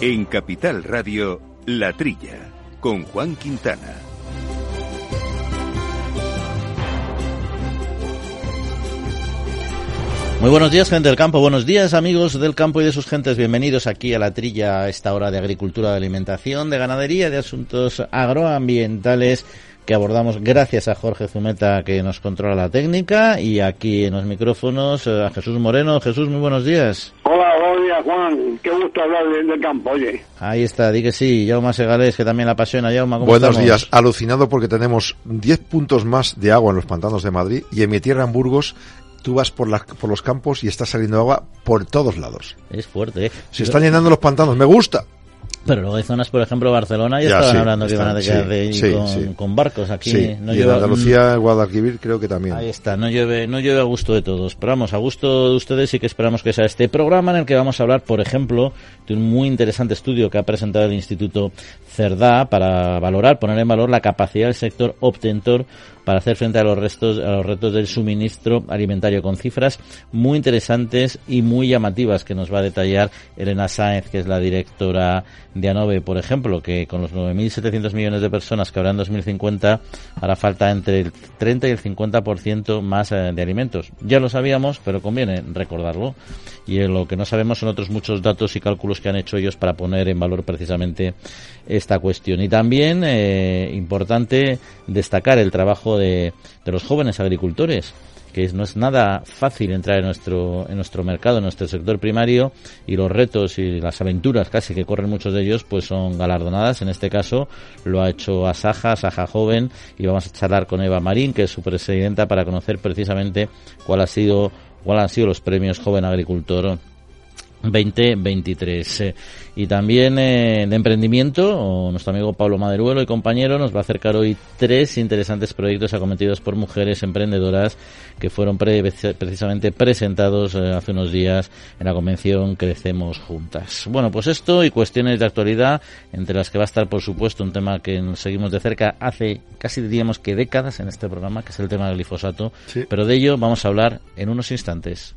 En Capital Radio, La Trilla, con Juan Quintana. Muy buenos días, gente del campo. Buenos días, amigos del campo y de sus gentes. Bienvenidos aquí a la trilla a esta hora de agricultura, de alimentación, de ganadería, de asuntos agroambientales que abordamos gracias a Jorge Zumeta que nos controla la técnica y aquí en los micrófonos eh, a Jesús Moreno. Jesús, muy buenos días. Hola, buenos días, Juan. Qué gusto hablar del campo, oye. Ahí está, di que sí. Jaume Segales, que también la apasiona. Jaume, ¿cómo Buenos estamos? días. Alucinado porque tenemos 10 puntos más de agua en los pantanos de Madrid y en mi tierra, en Burgos, tú vas por, las, por los campos y está saliendo agua por todos lados. Es fuerte, ¿eh? Se están llenando los pantanos. Me gusta. Pero luego hay zonas, por ejemplo, Barcelona, ya, Ya, estaban sí, hablando que iban a de- sí, con, sí. con barcos. Aquí no y lleva- en Andalucía, Guadalquivir, creo que también. Ahí está, no llueve, no llueve a gusto de todos. Pero vamos, a gusto de ustedes sí que esperamos que sea este programa en el que vamos a hablar, por ejemplo, de un muy interesante estudio que ha presentado el Instituto CERDA para valorar, poner en valor la capacidad del sector obtentor para hacer frente a los restos, a los retos del suministro alimentario con cifras muy interesantes y muy llamativas que nos va a detallar Elena Sáenz, que es la directora de ANOVE, por ejemplo, que con los 9.700 millones de personas que habrá en 2050 hará falta entre el 30 y el 50% más eh, de alimentos. Ya lo sabíamos, pero conviene recordarlo. Y eh, lo que no sabemos son otros muchos datos y cálculos que han hecho ellos para poner en valor precisamente esta cuestión. Y también, eh, importante destacar el trabajo de, de los jóvenes agricultores que no es nada fácil entrar en nuestro en nuestro mercado, en nuestro sector primario y los retos y las aventuras casi que corren muchos de ellos pues son galardonadas. En este caso lo ha hecho Asaja, Asaja Joven y vamos a charlar con Eva Marín, que es su presidenta, para conocer precisamente cuál ha sido cuál han sido los premios Joven Agricultor 2023. Eh, y también eh, de emprendimiento, o nuestro amigo Pablo Maderuelo y compañero nos va a acercar hoy tres interesantes proyectos acometidos por mujeres emprendedoras que fueron pre- precisamente presentados eh, hace unos días en la convención Crecemos Juntas. Bueno, pues esto y cuestiones de actualidad, entre las que va a estar, por supuesto, un tema que nos seguimos de cerca hace casi diríamos que décadas en este programa, que es el tema del glifosato. Sí. Pero de ello vamos a hablar en unos instantes.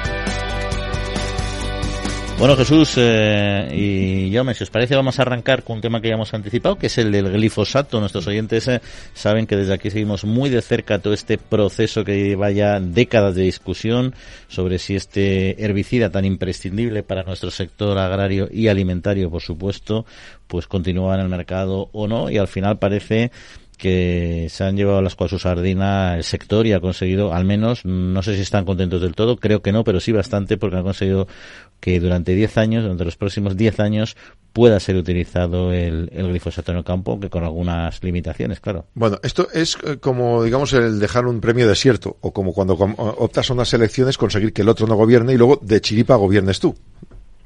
Bueno, Jesús eh, y Jaume, si os parece, vamos a arrancar con un tema que ya hemos anticipado, que es el del glifosato. Nuestros oyentes eh, saben que desde aquí seguimos muy de cerca todo este proceso que lleva ya décadas de discusión sobre si este herbicida tan imprescindible para nuestro sector agrario y alimentario, por supuesto, pues continúa en el mercado o no. Y al final parece que se han llevado las cual su sardina el sector y ha conseguido, al menos, no sé si están contentos del todo, creo que no, pero sí bastante porque han conseguido que durante 10 años, durante los próximos 10 años, pueda ser utilizado el, el glifosato en el campo, que con algunas limitaciones, claro. Bueno, esto es eh, como, digamos, el dejar un premio desierto, o como cuando optas a unas elecciones, conseguir que el otro no gobierne y luego de chiripa gobiernes tú.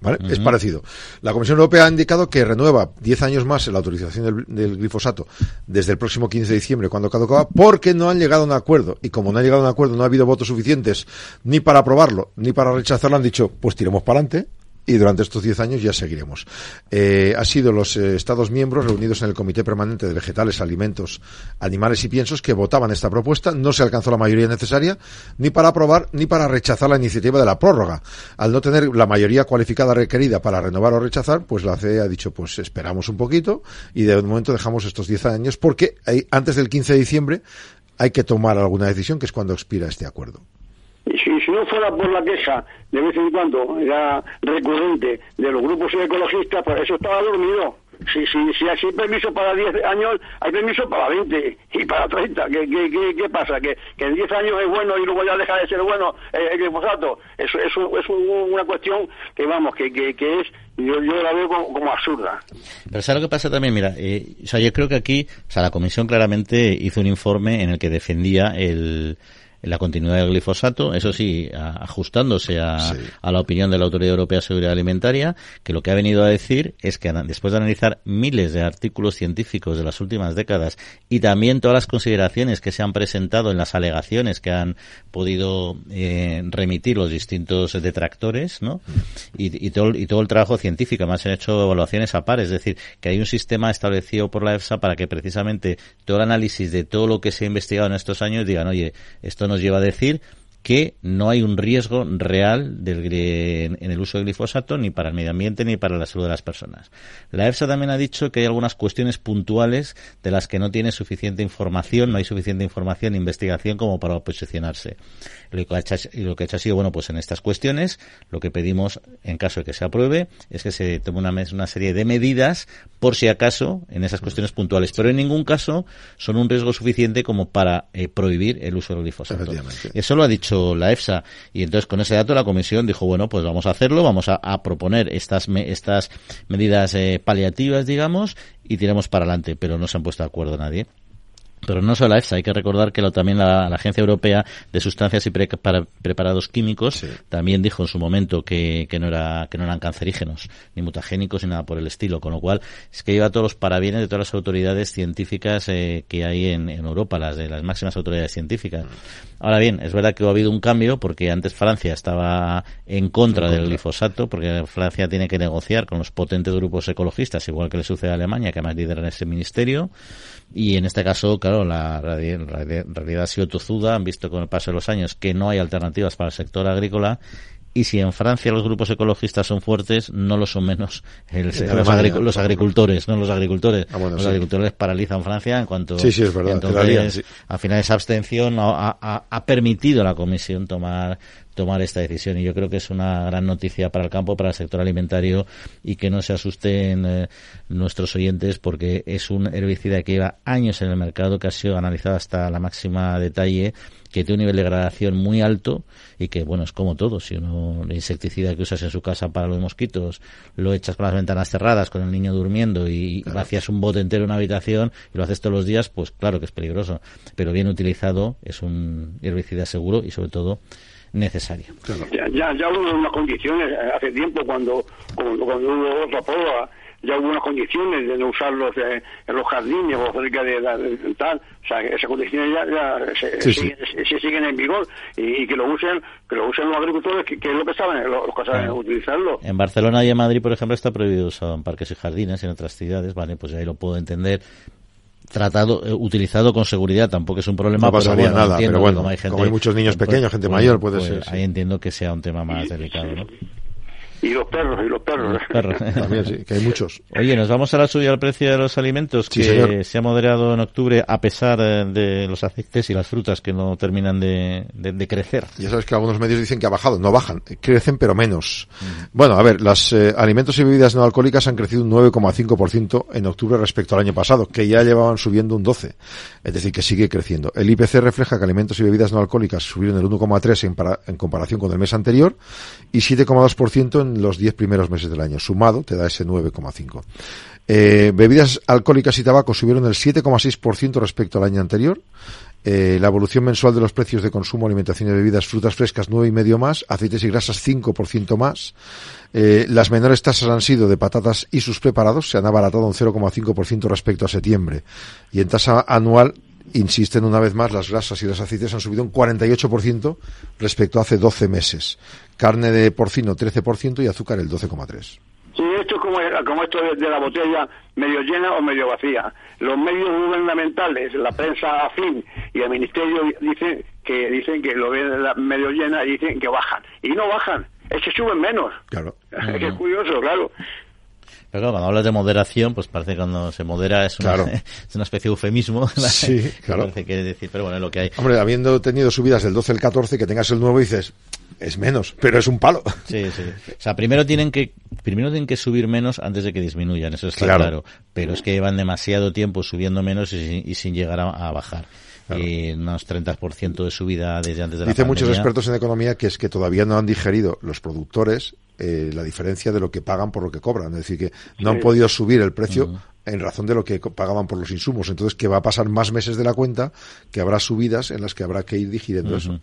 ¿Vale? Es parecido. La Comisión Europea ha indicado que renueva 10 años más la autorización del, del glifosato desde el próximo 15 de diciembre, cuando caducaba, porque no han llegado a un acuerdo. Y como no han llegado a un acuerdo, no ha habido votos suficientes ni para aprobarlo ni para rechazarlo, han dicho, pues tiremos para adelante y durante estos 10 años ya seguiremos. Eh, ha sido los eh, Estados miembros reunidos en el Comité Permanente de Vegetales, Alimentos, Animales y Piensos que votaban esta propuesta. No se alcanzó la mayoría necesaria ni para aprobar ni para rechazar la iniciativa de la prórroga. Al no tener la mayoría cualificada requerida para renovar o rechazar, pues la CE ha dicho, pues esperamos un poquito y de momento dejamos estos 10 años porque antes del 15 de diciembre hay que tomar alguna decisión, que es cuando expira este acuerdo. Si, no fuera por la queja de vez en cuando, era recurrente, de los grupos ecologistas, pues eso estaba dormido. Si, si, si hay permiso para 10 años, hay permiso para 20 y para 30. ¿Qué, qué, qué, qué pasa? ¿Que, ¿Que en 10 años es bueno y luego ya deja de ser bueno el glifosato? Eso, eso es un- una cuestión que, vamos, que, que, que es, yo, yo la veo como, como absurda. Pero ¿sabes lo que pasa también? Mira, eh, o sea, yo creo que aquí, o sea, la comisión claramente hizo un informe en el que defendía el, la continuidad del glifosato, eso sí, ajustándose a, a, la opinión de la Autoridad Europea de Seguridad Alimentaria, que lo que ha venido a decir es que después de analizar miles de artículos científicos de las últimas décadas y también todas las consideraciones que se han presentado en las alegaciones que han podido eh, remitir los distintos detractores, ¿no? Y, y, todo, y todo el trabajo científico, además se han hecho evaluaciones a par, es decir, que hay un sistema establecido por la EFSA para que precisamente todo el análisis de todo lo que se ha investigado en estos años digan, oye, esto nos lleva a decir que no hay un riesgo real del, en el uso del glifosato ni para el medio ambiente ni para la salud de las personas. La EFSA también ha dicho que hay algunas cuestiones puntuales de las que no tiene suficiente información, no hay suficiente información e investigación como para posicionarse. Lo que, ha hecho, y lo que ha hecho ha sido, bueno, pues en estas cuestiones, lo que pedimos, en caso de que se apruebe, es que se tome una, una serie de medidas, por si acaso, en esas cuestiones puntuales. Pero en ningún caso son un riesgo suficiente como para eh, prohibir el uso del glifosato. Eso lo ha dicho la EFSA. Y entonces con ese dato la comisión dijo, bueno, pues vamos a hacerlo, vamos a, proponer estas, estas medidas eh, paliativas, digamos, y tiramos para adelante. Pero no se han puesto de acuerdo nadie. Pero no solo la EFSA, hay que recordar que también la, Agencia Europea de Sustancias y Preparados Químicos también dijo en su momento que, que, no era, que no eran cancerígenos, ni mutagénicos, ni nada por el estilo. Con lo cual, es que lleva todos los parabienes de todas las autoridades científicas eh, que hay en, Europa, las de las máximas autoridades científicas. Ahora bien, es verdad que ha habido un cambio porque antes Francia estaba en contra, del glifosato, porque Francia tiene que negociar con los potentes grupos ecologistas, igual que le sucede a Alemania, que además lideran ese ministerio. Y en este caso, claro, la realidad ha sido tozuda. Han visto con el paso de los años que no hay alternativas para el sector agrícola y si en Francia los grupos ecologistas son fuertes, no lo son menos los, agricultores, no los agricultores. Ah, los agricultores paralizan Francia en cuanto. Sí, sí, es verdad. Entonces, al final esa abstención ha, ha, permitido a la Comisión tomar tomar esta decisión y yo creo que es una gran noticia para el campo, para el sector alimentario y que no se asusten eh, nuestros oyentes porque es un herbicida que lleva años en el mercado, que ha sido analizado hasta la máxima detalle que tiene un nivel de degradación muy alto y que, bueno, es como todo. Si uno, el insecticida que usas en su casa para los mosquitos, lo echas con las ventanas cerradas, con el niño durmiendo y vacías un bote entero en una habitación y lo haces todos los días, pues claro que es peligroso. Pero bien utilizado es un herbicida seguro y sobre todo necesario. Ya, ya, ya hubo unas condiciones eh, hace tiempo cuando, cuando, cuando hubo otra prueba ya hubo unas condiciones de no usarlos en los jardines o cerca de, tal, o sea, esas condiciones ya, ya se, siguen, en vigor y, que lo usen que lo usen los agricultores, que, es lo que saben, los, que saben utilizarlo. En Barcelona y en Madrid, por ejemplo, está prohibido usar en parques y jardines, en otras ciudades, vale, pues ahí lo puedo entender, tratado, eh, utilizado con seguridad, tampoco es un problema. No pasaría nada, pero bueno, como hay, gente, como hay muchos niños pues, pequeños, gente pues, mayor, puede pues, ser. Ahí entiendo que sea un tema más delicado, ¿no? Y los perros, y los perros. También, sí, que hay muchos. Oye, nos vamos a la subida del precio de los alimentos, que se ha moderado en octubre a pesar eh, de los aceites y las frutas que no terminan de, crecer. Ya sabes que algunos medios dicen que ha bajado, no bajan, crecen pero menos. Bueno, a ver, los eh, alimentos y bebidas no alcohólicas han crecido un 9,5% en octubre respecto al año pasado, que ya llevaban subiendo un 12%. Es decir, que sigue creciendo. El IPC refleja que alimentos y bebidas no alcohólicas subieron el 1,3% en, en comparación con el mes anterior y 7,2% en los 10 primeros meses del año. Sumado te da ese 9,5. Eh, bebidas alcohólicas y tabaco subieron el 7,6% respecto al año anterior. Eh, la evolución mensual de los precios de consumo, alimentación y bebidas, frutas frescas y medio más, aceites y grasas 5% más. Eh, las menores tasas han sido de patatas y sus preparados, se han abaratado un 0,5% respecto a septiembre. Y en tasa anual insisten una vez más, las grasas y los aceites han subido un 48% respecto a hace 12 meses. Carne de porcino 13% y azúcar el 12,3%. Sí, esto es como, como esto de, la botella medio llena o medio vacía. Los medios gubernamentales, la prensa afín y el ministerio dicen que dicen que lo ven medio llena y dicen que bajan. Y no bajan, es que suben menos. Claro. es que es curioso, claro. Pero cuando hablas de moderación, pues parece que cuando se modera es una, es una especie de eufemismo. Sí, claro. Parece decir, pero bueno, es lo que hay. Hombre, habiendo tenido subidas del 12 al 14, que tengas el nuevo dices, es menos, pero es un palo. Sí, sí. O sea, primero tienen que primero tienen que subir menos antes de que disminuyan, eso está claro. Pero es que llevan demasiado tiempo subiendo menos y, sin llegar a, bajar. Y unos 30% de subida desde antes de la Dice muchos expertos en economía que es que todavía no han digerido los productores eh, la diferencia de lo que pagan por lo que cobran. Es decir, que no han podido subir el precio en razón de lo que pagaban por los insumos. Entonces, que va a pasar más meses de la cuenta, que habrá subidas en las que habrá que ir digiriendo eso.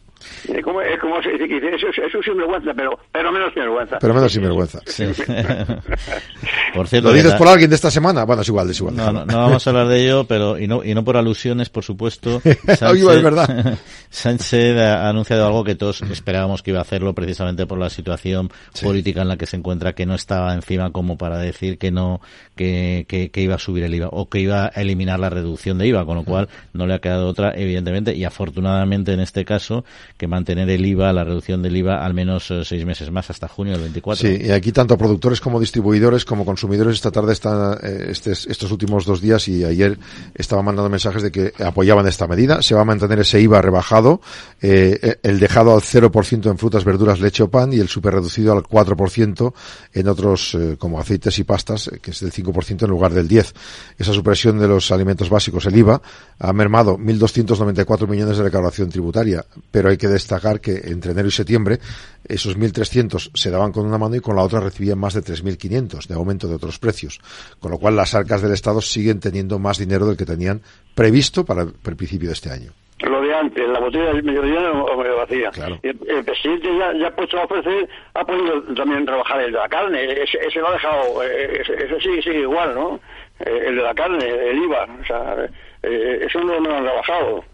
Es como, es como se dice, eso, es un sinvergüenza, pero, pero menos sinvergüenza. Pero menos sinvergüenza. Sí. por cierto, ¿Lo dices por alguien de esta semana? Bueno, es igual, es igual. No, no, vamos a hablar de ello, pero y no, y no por alusiones, por supuesto. Sánchez, es verdad. Sánchez ha anunciado algo que todos esperábamos que iba a hacerlo precisamente por la situación política en la que se encuentra, que no estaba encima como para decir que no, que, que, que, iba a subir el IVA o que iba a eliminar la reducción de IVA, con lo cual no le ha quedado otra, evidentemente, y afortunadamente en este caso, que mantener el IVA, la reducción del IVA, al menos eh, seis meses más, hasta junio del 24. Sí, y aquí tanto productores como distribuidores como consumidores esta tarde están, eh, estos últimos dos días y ayer estaban mandando mensajes de que apoyaban esta medida. Se va a mantener ese IVA rebajado, eh, el dejado al 0% en frutas, verduras, leche o pan y el super reducido al 4% en otros como aceites y pastas, que es del 5% en lugar del 10%. Esa supresión de los alimentos básicos, el IVA, ha mermado 1.294 millones de recaudación tributaria, pero hay que destacar que entre enero y septiembre esos 1.300 se daban con una mano y con la otra recibían más de 3.500 de aumento de otros precios, con lo cual las arcas del Estado siguen teniendo más dinero del que tenían previsto para el principio de este año lo de antes, la botella medio llena o medio vacía. El, presidente ya, ya ha puesto a ofrecer, ha podido también trabajar el de la carne, ese, ese lo ha dejado, eh, ese, sí sigue igual, ¿no? Eh, el de la carne, el IVA, o sea, eh, eso no, no lo han trabajado.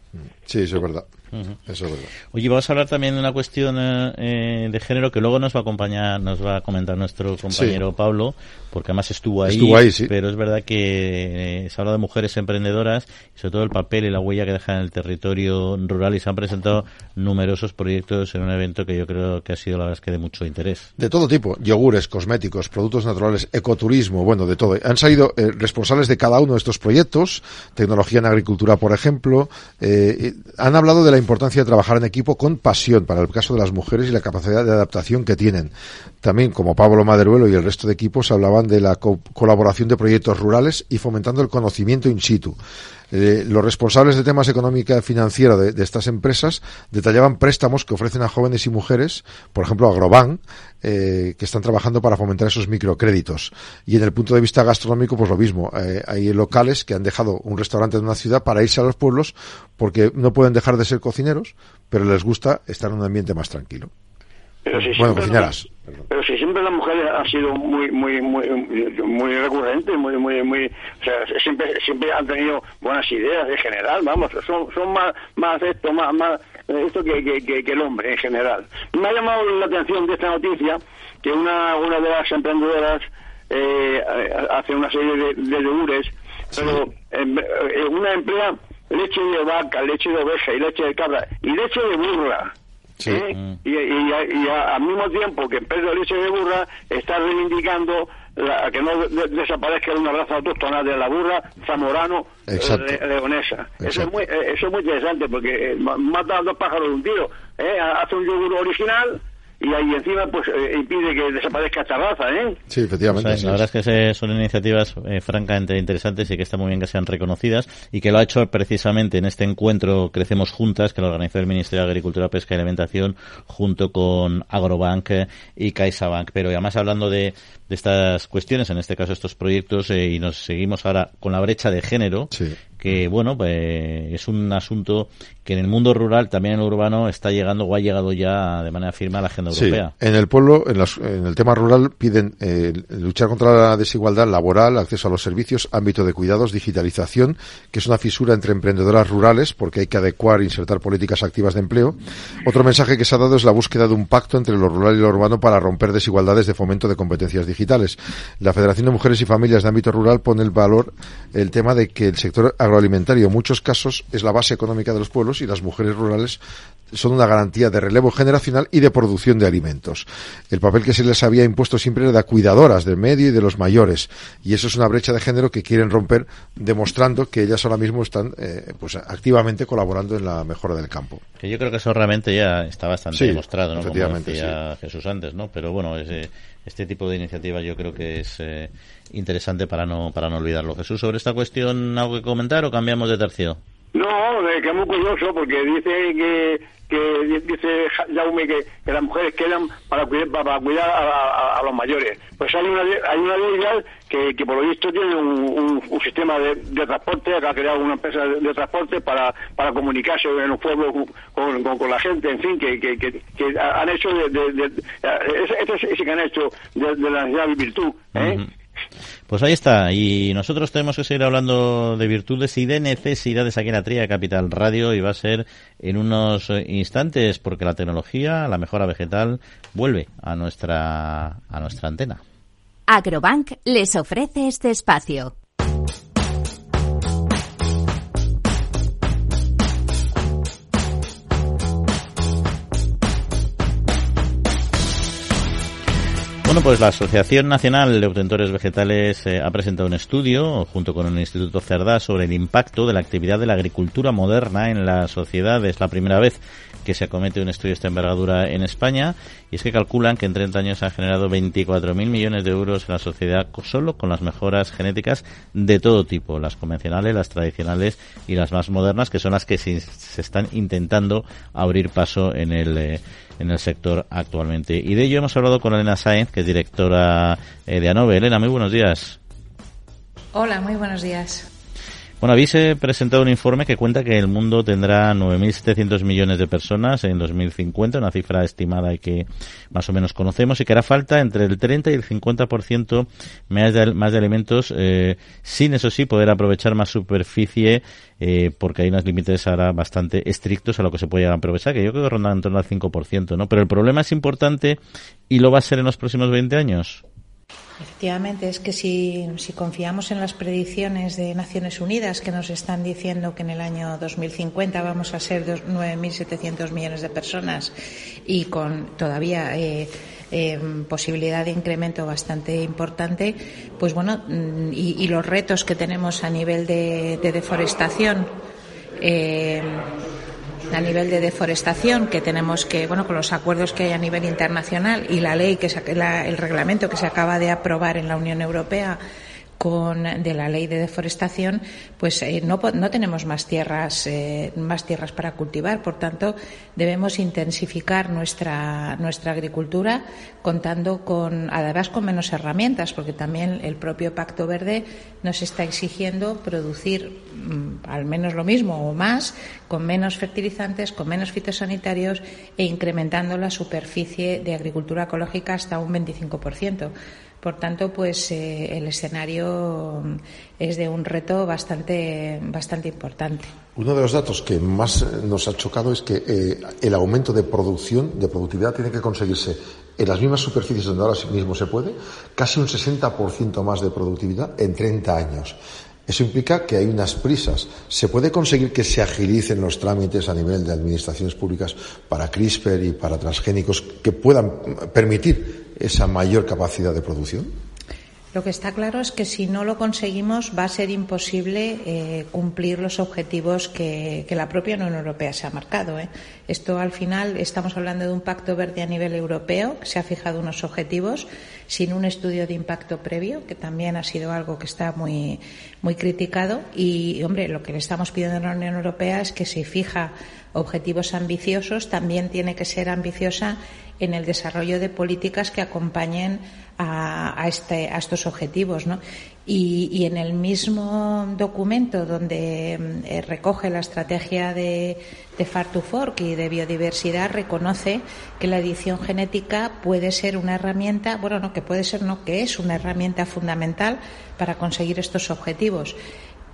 Sí, eso es verdad. Eso es verdad. Oye, vamos a hablar también de una cuestión eh, de género que luego nos va a acompañar, nos va a comentar nuestro compañero Pablo, porque además estuvo ahí. Estuvo ahí, sí. Pero es verdad que eh, se habla de mujeres emprendedoras y sobre todo el papel y la huella que dejan en el territorio rural y se han presentado numerosos proyectos en un evento que yo creo que ha sido la verdad es que de mucho interés. De todo tipo, yogures, cosméticos, productos naturales, ecoturismo, bueno, de todo. Han salido eh, responsables de cada uno de estos proyectos, tecnología en agricultura, por ejemplo, han hablado de la importancia de trabajar en equipo con pasión para el caso de las mujeres y la capacidad de adaptación que tienen. También, como Pablo Maderuelo y el resto de equipos, hablaban de la colaboración de proyectos rurales y fomentando el conocimiento in situ. Eh, los responsables de temas económica y financiera de, estas empresas detallaban préstamos que ofrecen a jóvenes y mujeres, por ejemplo Agrobank, eh, que están trabajando para fomentar esos microcréditos. Y en el punto de vista gastronómico, pues lo mismo. Eh, hay locales que han dejado un restaurante de una ciudad para irse a los pueblos porque no pueden dejar de ser cocineros, pero les gusta estar en un ambiente más tranquilo. Pero si bueno, cocineras. Pero si siempre las mujeres han sido muy muy muy muy recurrentes, muy muy muy, o sea, siempre siempre han tenido buenas ideas en general, vamos, son son más más esto, más más esto que, que, que, el hombre en general. Me ha llamado la atención de esta noticia que una una de las emprendedoras eh, hace una serie de, de pero eh, una emplea leche de vaca, leche de oveja y leche de cabra y leche de burra. Sí. ¿Eh? Y, y, al mismo tiempo que en de Leche de Burra está reivindicando la, que no desaparezca una raza autóctona de la burra zamorano eh, leonesa. Eso es, muy, eh, eso es muy interesante porque mata a dos pájaros de un tiro. Hace un yogur original y ahí encima pues eh, impide que desaparezca esta raza, ¿eh? Sí, efectivamente. la verdad es que son iniciativas eh, francamente interesantes y que está muy bien que sean reconocidas y que lo ha hecho precisamente en este encuentro Crecemos Juntas que lo organizó el Ministerio de Agricultura, Pesca y Alimentación junto con Agrobank eh, y CaixaBank. Pero además hablando de, de estas cuestiones, en este caso estos proyectos, y nos seguimos ahora con la brecha de género, sí que bueno, pues, es un asunto que en el mundo rural, también en el urbano, está llegando o ha llegado ya de manera firme a la agenda europea. En el pueblo, en, el tema rural, piden eh, luchar contra la desigualdad laboral, acceso a los servicios, ámbito de cuidados, digitalización, que es una fisura entre emprendedoras rurales, porque hay que adecuar e insertar políticas activas de empleo. Otro mensaje que se ha dado es la búsqueda de un pacto entre lo rural y lo urbano para romper desigualdades de fomento de competencias digitales. La Federación de Mujeres y Familias de Ámbito Rural pone el valor el tema de que el sector agroalimentario en muchos casos es la base económica de los pueblos y las mujeres rurales son una garantía de relevo generacional y de producción de alimentos. El papel que se les había impuesto siempre era de cuidadoras del medio y de los mayores y eso es una brecha de género que quieren romper demostrando que ellas ahora mismo están eh, pues activamente colaborando en la mejora del campo. Que yo creo que eso realmente ya está bastante demostrado, ¿no? Efectivamente, Como Jesús antes, ¿no? Pero bueno, este tipo de iniciativa yo creo que es eh, interesante para no para no olvidarlo. Jesús, sobre esta cuestión algo que comentar o cambiamos de tercio. No, que es muy curioso porque dice que que dice Jaume que, las mujeres quedan para cuidar, para cuidar a, los mayores. Pues hay una, hay una ley que, que por lo visto tiene un, sistema de, transporte, que ha creado una empresa de, transporte para, para comunicarse en los pueblos con, la gente, en fin, que, que, que, han hecho de, de, ese, que han hecho de, la necesidad de virtud. ¿eh? Pues ahí está, y nosotros tenemos que seguir hablando de virtudes y de necesidades aquí en la Tría Capital Radio y va a ser en unos instantes porque la tecnología, la mejora vegetal, vuelve a nuestra, a nuestra antena. Agrobank les ofrece este espacio. Bueno, pues la Asociación Nacional de Obtentores Vegetales eh, ha presentado un estudio, junto con el Instituto Cerdá, sobre el impacto de la actividad de la agricultura moderna en la sociedad. Es la primera vez que se acomete un estudio de esta envergadura en España y es que calculan que en 30 años han generado 24.000 millones de euros en la sociedad solo con las mejoras genéticas de todo tipo, las convencionales, las tradicionales y las más modernas, que son las que se, están intentando abrir paso en el, eh, en el sector actualmente. Y de ello hemos hablado con Elena Sainz, que es directora eh, de ANOVE. Elena, muy buenos días. Hola, muy buenos días. Bueno, habéis presentado un informe que cuenta que el mundo tendrá 9.700 millones de personas en 2050, una cifra estimada y que más o menos conocemos, y que hará falta entre el 30 y el 50% más de, más de alimentos, eh, sin eso sí poder aprovechar más superficie, eh, porque hay unos límites ahora bastante estrictos a lo que se puede aprovechar, que yo creo que rondan en torno al 5%, ¿no? Pero el problema es importante y lo va a ser en los próximos 20 años. Efectivamente, es que si, confiamos en las predicciones de Naciones Unidas que nos están diciendo que en el año 2050 vamos a ser 9.700 millones de personas y con todavía eh, eh, posibilidad de incremento bastante importante, pues bueno, mm, y, los retos que tenemos a nivel de, deforestación. Eh, a nivel de deforestación que tenemos que, bueno, con los acuerdos que hay a nivel internacional y la ley que el reglamento que se acaba de aprobar en la Unión Europea con de la ley de deforestación, pues eh, no, no, tenemos más tierras, eh, más tierras para cultivar. Por tanto, debemos intensificar nuestra, nuestra agricultura contando con, además con menos herramientas, porque también el propio Pacto Verde nos está exigiendo producir mm, al menos lo mismo o más, con menos fertilizantes, con menos fitosanitarios e incrementando la superficie de agricultura ecológica hasta un 25%. Por tanto, pues eh, el escenario es de un reto bastante, bastante importante. Uno de los datos que más nos ha chocado es que eh, el aumento de producción, de productividad, tiene que conseguirse en las mismas superficies donde ahora mismo se puede, casi un 60% más de productividad en 30 años. Eso implica que hay unas prisas. ¿Se puede conseguir que se agilicen los trámites a nivel de administraciones públicas para CRISPR y para transgénicos que puedan permitir esa mayor capacidad de producción? Lo que está claro es que si no lo conseguimos va a ser imposible eh, cumplir los objetivos que, la propia Unión Europea se ha marcado. ¿eh? Esto al final estamos hablando de un pacto verde a nivel europeo que se ha fijado unos objetivos sin un estudio de impacto previo, que también ha sido algo que está muy, muy criticado. Y, hombre, lo que le estamos pidiendo a la Unión Europea es que si fija objetivos ambiciosos, también tiene que ser ambiciosa en el desarrollo de políticas que acompañen a, este, a estos objetivos. ¿no? Y, en el mismo documento donde mm, eh, recoge la estrategia de, de Fork y de biodiversidad, reconoce que la edición genética puede ser una herramienta, bueno, no, que puede ser, no, que es una herramienta fundamental para conseguir estos objetivos.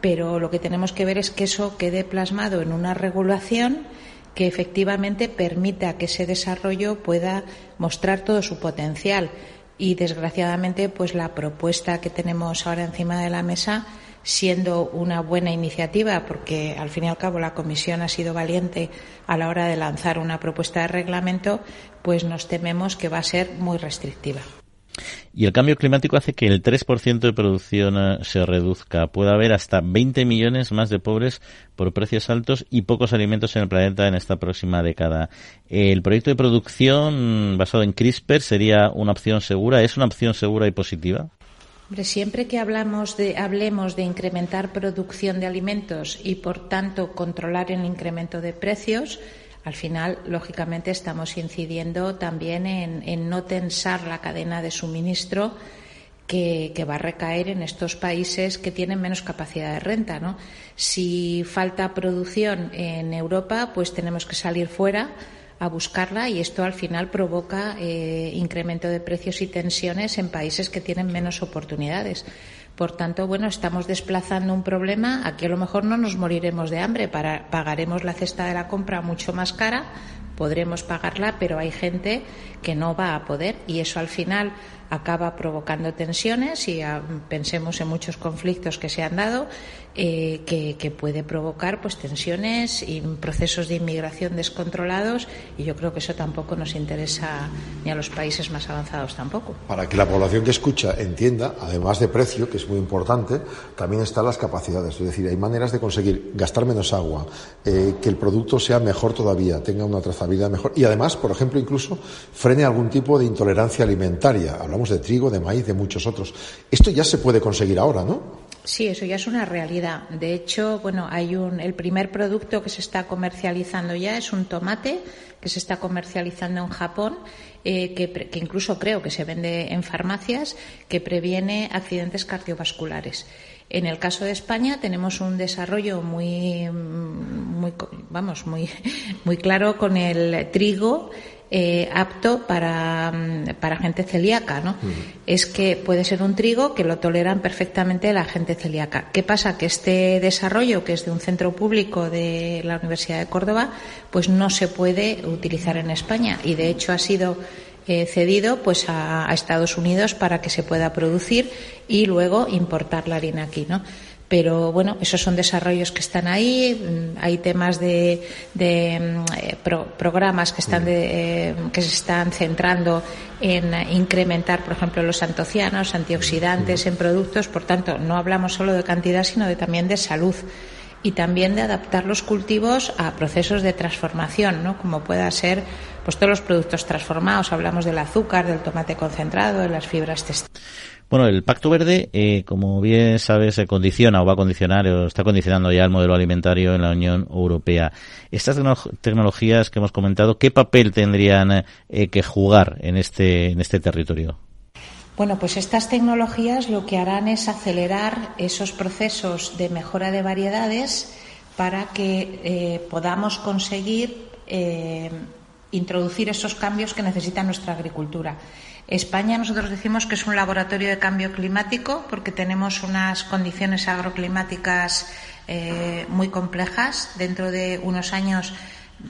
Pero lo que tenemos que ver es que eso quede plasmado en una regulación que efectivamente permita que ese desarrollo pueda mostrar todo su potencial. Y desgraciadamente, pues la propuesta que tenemos ahora encima de la mesa, siendo una buena iniciativa, porque al fin y al cabo la Comisión ha sido valiente a la hora de lanzar una propuesta de reglamento, pues nos tememos que va a ser muy restrictiva. Y el cambio climático hace que el 3% de producción eh, se reduzca. Puede haber hasta 20 millones más de pobres por precios altos y pocos alimentos en el planeta en esta próxima década. El proyecto de producción basado en CRISPR sería una opción segura. ¿Es una opción segura y positiva? siempre que hablamos de, hablemos de incrementar producción de alimentos y, por tanto, controlar el incremento de precios, al final, lógicamente, estamos incidiendo también en, no tensar la cadena de suministro que, va a recaer en estos países que tienen menos capacidad de renta. Si falta producción en Europa, pues tenemos que salir fuera a buscarla y esto al final provoca eh, incremento de precios y tensiones en países que tienen menos oportunidades. Por tanto, bueno, estamos desplazando un problema. Aquí a lo mejor no nos moriremos de hambre, pagaremos la cesta de la compra mucho más cara, podremos pagarla, pero hay gente que no va a poder y eso al final acaba provocando tensiones y ah, pensemos en muchos conflictos que se han dado eh, que, puede provocar pues tensiones y procesos de inmigración descontrolados y yo creo que eso tampoco nos interesa ni a los países más avanzados tampoco. Para que la población que escucha entienda, además de precio, que es muy importante, también están las capacidades. Es decir, hay maneras de conseguir gastar menos agua, eh, que el producto sea mejor todavía, tenga una trazabilidad mejor y además, por ejemplo, incluso frene algún tipo de intolerancia alimentaria. Hablamos de trigo, de maíz, de muchos otros. Esto ya se puede conseguir ahora, ¿no? Sí, eso ya es una realidad. De hecho, bueno, hay un, el primer producto que se está comercializando ya es un tomate que se está comercializando en Japón, eh, que, que, incluso creo que se vende en farmacias, que previene accidentes cardiovasculares. En el caso de España tenemos un desarrollo muy, muy vamos, muy, muy claro con el trigo eh, apto para, mm, para, gente celíaca, ¿no? Es que puede ser un trigo que lo toleran perfectamente la gente celíaca. ¿Qué pasa? Que este desarrollo, que es de un centro público de la Universidad de Córdoba, pues no se puede utilizar en España y de hecho ha sido eh, cedido pues a, a, Estados Unidos para que se pueda producir y luego importar la harina aquí, ¿no? Pero bueno, esos son desarrollos que están ahí. Mm, hay temas de, mm, eh, programas que están eh, que se están centrando en incrementar, por ejemplo, los antocianos, antioxidantes en productos. Por tanto, no hablamos solo de cantidad, sino de también de salud y también de adaptar los cultivos a procesos de transformación, ¿no? Como pueda ser pues todos los productos transformados. Hablamos del azúcar, del tomate concentrado, de las fibras textiles. Bueno, el Pacto Verde, eh, como bien sabes, condiciona o va a condicionar o está condicionando ya el modelo alimentario en la Unión Europea. Estas tecnologías que hemos comentado, ¿qué papel tendrían eh, que jugar en este, en este territorio? Bueno, pues estas tecnologías lo que harán es acelerar esos procesos de mejora de variedades para que eh, podamos conseguir introducir esos cambios que necesita nuestra agricultura. España nosotros decimos que es un laboratorio de cambio climático porque tenemos unas condiciones agroclimáticas eh, muy complejas. Dentro de unos años,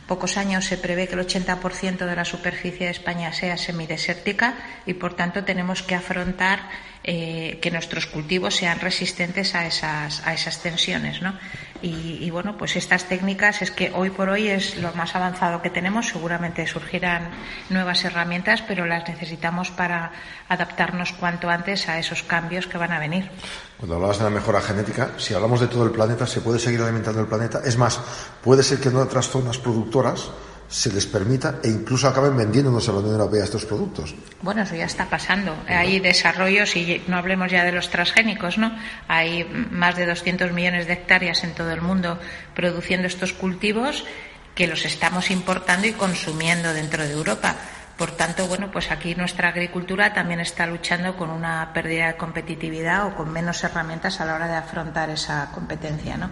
pocos años, se prevé que el 80% de la superficie de España sea semidesértica y, por tanto, tenemos que afrontar eh, que nuestros cultivos sean resistentes a esas, a esas tensiones. ¿no? Y, bueno, pues estas técnicas es que hoy por hoy es lo más avanzado que tenemos. Seguramente surgirán nuevas herramientas, pero las necesitamos para adaptarnos cuanto antes a esos cambios que van a venir. Cuando hablabas de la mejora genética, si hablamos de todo el planeta, se puede seguir alimentando el planeta. Es más, puede ser que en otras zonas productoras se les permita e incluso acaben vendiéndonos a la Unión Europea estos productos. Bueno, eso ya está pasando. Hay desarrollos, y no hablemos ya de los transgénicos, ¿no? Hay más de 200 millones de hectáreas en todo el mundo produciendo estos cultivos que los estamos importando y consumiendo dentro de Europa. Por tanto, bueno, pues aquí nuestra agricultura también está luchando con una pérdida de competitividad o con menos herramientas a la hora de afrontar esa competencia, ¿no?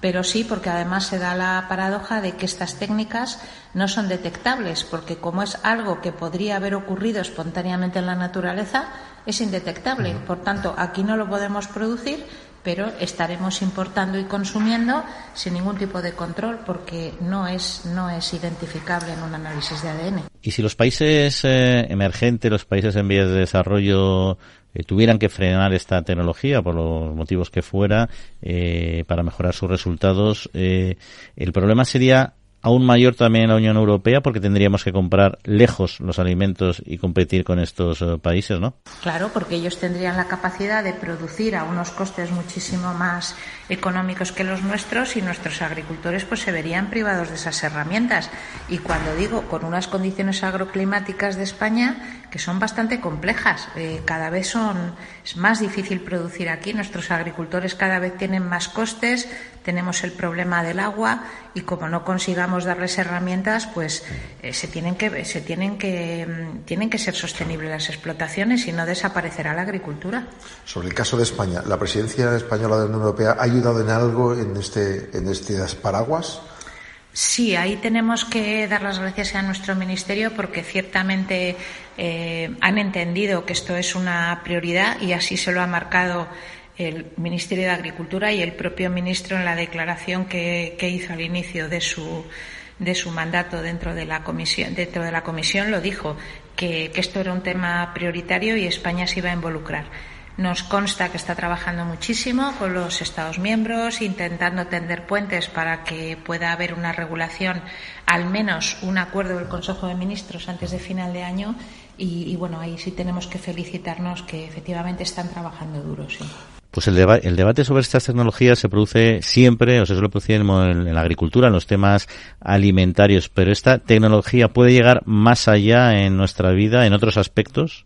Pero sí porque además se da la paradoja de que estas técnicas no son detectables, porque como es algo que podría haber ocurrido espontáneamente en la naturaleza, es indetectable. Por tanto, aquí no lo podemos producir, pero estaremos importando y consumiendo sin ningún tipo de control porque no es no es identificable en un análisis de ADN. Y si los países eh, emergentes, los países en vías de desarrollo eh, tuvieran que frenar esta tecnología por los motivos que fuera eh, para mejorar sus resultados, eh, el problema sería aún mayor también en la Unión Europea porque tendríamos que comprar lejos los alimentos y competir con estos países, ¿no? Claro, porque ellos tendrían la capacidad de producir a unos costes muchísimo más económicos que los nuestros y nuestros agricultores pues se verían privados de esas herramientas. Y cuando digo con unas condiciones agroclimáticas de España que son bastante complejas. Eh, cada vez son, es más difícil producir aquí. Nuestros agricultores cada vez tienen más costes, tenemos el problema del agua y como no consigamos darles herramientas, pues eh, se tienen que, se tienen que, mm, tienen que ser sostenibles las explotaciones y no desaparecerá la agricultura. Sobre el caso de España, ¿la presidencia española de la Unión Europea ha ayudado en algo en este, en este paraguas? Sí, ahí tenemos que dar las gracias a nuestro ministerio porque ciertamente eh, han entendido que esto es una prioridad y así se lo ha marcado el Ministerio de Agricultura y el propio ministro en la declaración que, hizo al inicio de su, de su mandato dentro de la comisión dentro de la comisión lo dijo que, que esto era un tema prioritario y España se iba a involucrar. Nos consta que está trabajando muchísimo con los Estados miembros, intentando tender puentes para que pueda haber una regulación, al menos un acuerdo del Consejo de Ministros antes de final de año. Y, bueno, ahí sí tenemos que felicitarnos que efectivamente están trabajando duro. Pues el, el, debate sobre estas tecnologías se produce siempre, o se suele producir en, en, la agricultura, en los temas alimentarios, pero esta tecnología puede llegar más allá en nuestra vida, en otros aspectos.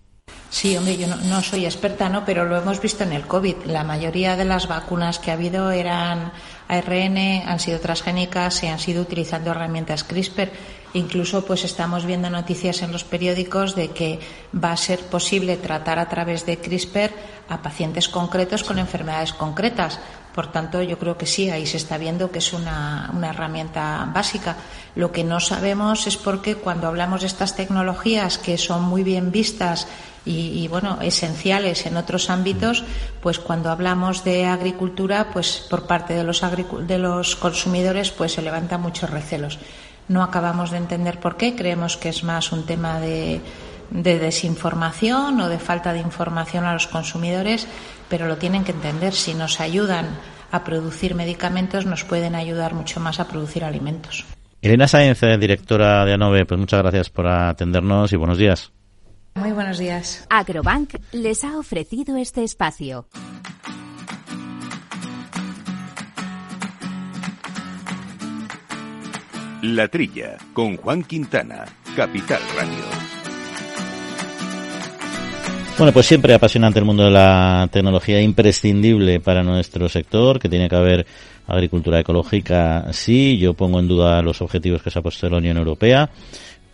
Sí, hombre, yo no, soy experta, ¿no? Pero lo hemos visto en el COVID. La mayoría de las vacunas que ha habido eran ARN, han sido transgénicas, se han sido utilizando herramientas CRISPR. Incluso, pues estamos viendo noticias en los periódicos de que va a ser posible tratar a través de CRISPR a pacientes concretos con enfermedades concretas. Por tanto, yo creo que sí, ahí se está viendo que es una, una herramienta básica. Lo que no sabemos es por qué cuando hablamos de estas tecnologías que son muy bien vistas y, bueno, esenciales en otros ámbitos, pues cuando hablamos de agricultura, pues por parte de los, de los consumidores, pues se levantan muchos recelos. No acabamos de entender por qué, creemos que es más un tema de, de desinformación o de falta de información a los consumidores, pero lo tienen que entender. Si nos ayudan a producir medicamentos, nos pueden ayudar mucho más a producir alimentos. Elena Sáenz, directora de ANOVE, pues muchas gracias por atendernos y buenos días. Muy buenos días. Agrobank les ha ofrecido este espacio. La Trilla, con Juan Quintana, Capital Radio. Bueno, pues siempre apasionante el mundo de la tecnología, imprescindible para nuestro sector, que tiene que haber agricultura ecológica, sí, yo pongo en duda los objetivos que se ha puesto la Unión Europea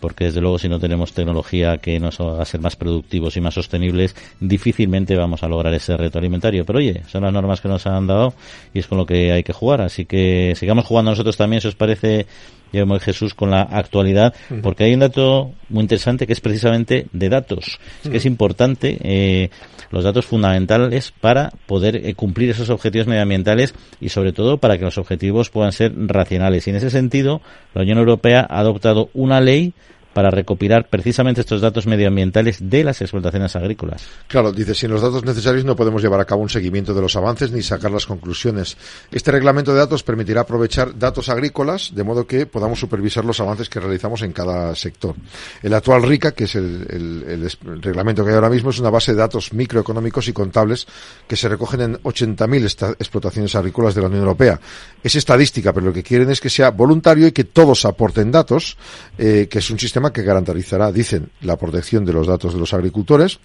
porque desde luego si no tenemos tecnología que nos haga ser más productivos y más sostenibles, difícilmente vamos a lograr ese reto alimentario. Pero oye, son las normas que nos han dado y es con lo que hay que jugar. Assi que sigamos jugando nosotros también, si os parece, Llevamos Jesús con la actualidad, porque hay un dato muy interesante que es precisamente de datos. Es que es importante eh, los datos fundamentales para poder eh, cumplir esos objetivos medioambientales y sobre todo para que los objetivos puedan ser racionales. Y en ese sentido, la Unión Europea ha adoptado una ley para recopilar precisamente estos datos medioambientales de las explotaciones agrícolas. Claro, dice, sin los datos necesarios no podemos llevar a cabo un seguimiento de los avances ni sacar las conclusiones. Este reglamento de datos permitirá aprovechar datos agrícolas de modo que podamos supervisar los avances que realizamos en cada sector. El actual RICA, que es el, reglamento que hay ahora mismo, es una base de datos microeconómicos y contables que se recogen en 80.000 explotaciones agrícolas de la Unión Europea. Es estadística, pero lo que quieren es que sea voluntario y que todos aporten datos, eh, que es un sistema que garantizará, dicen, la protección de los datos de los agricultores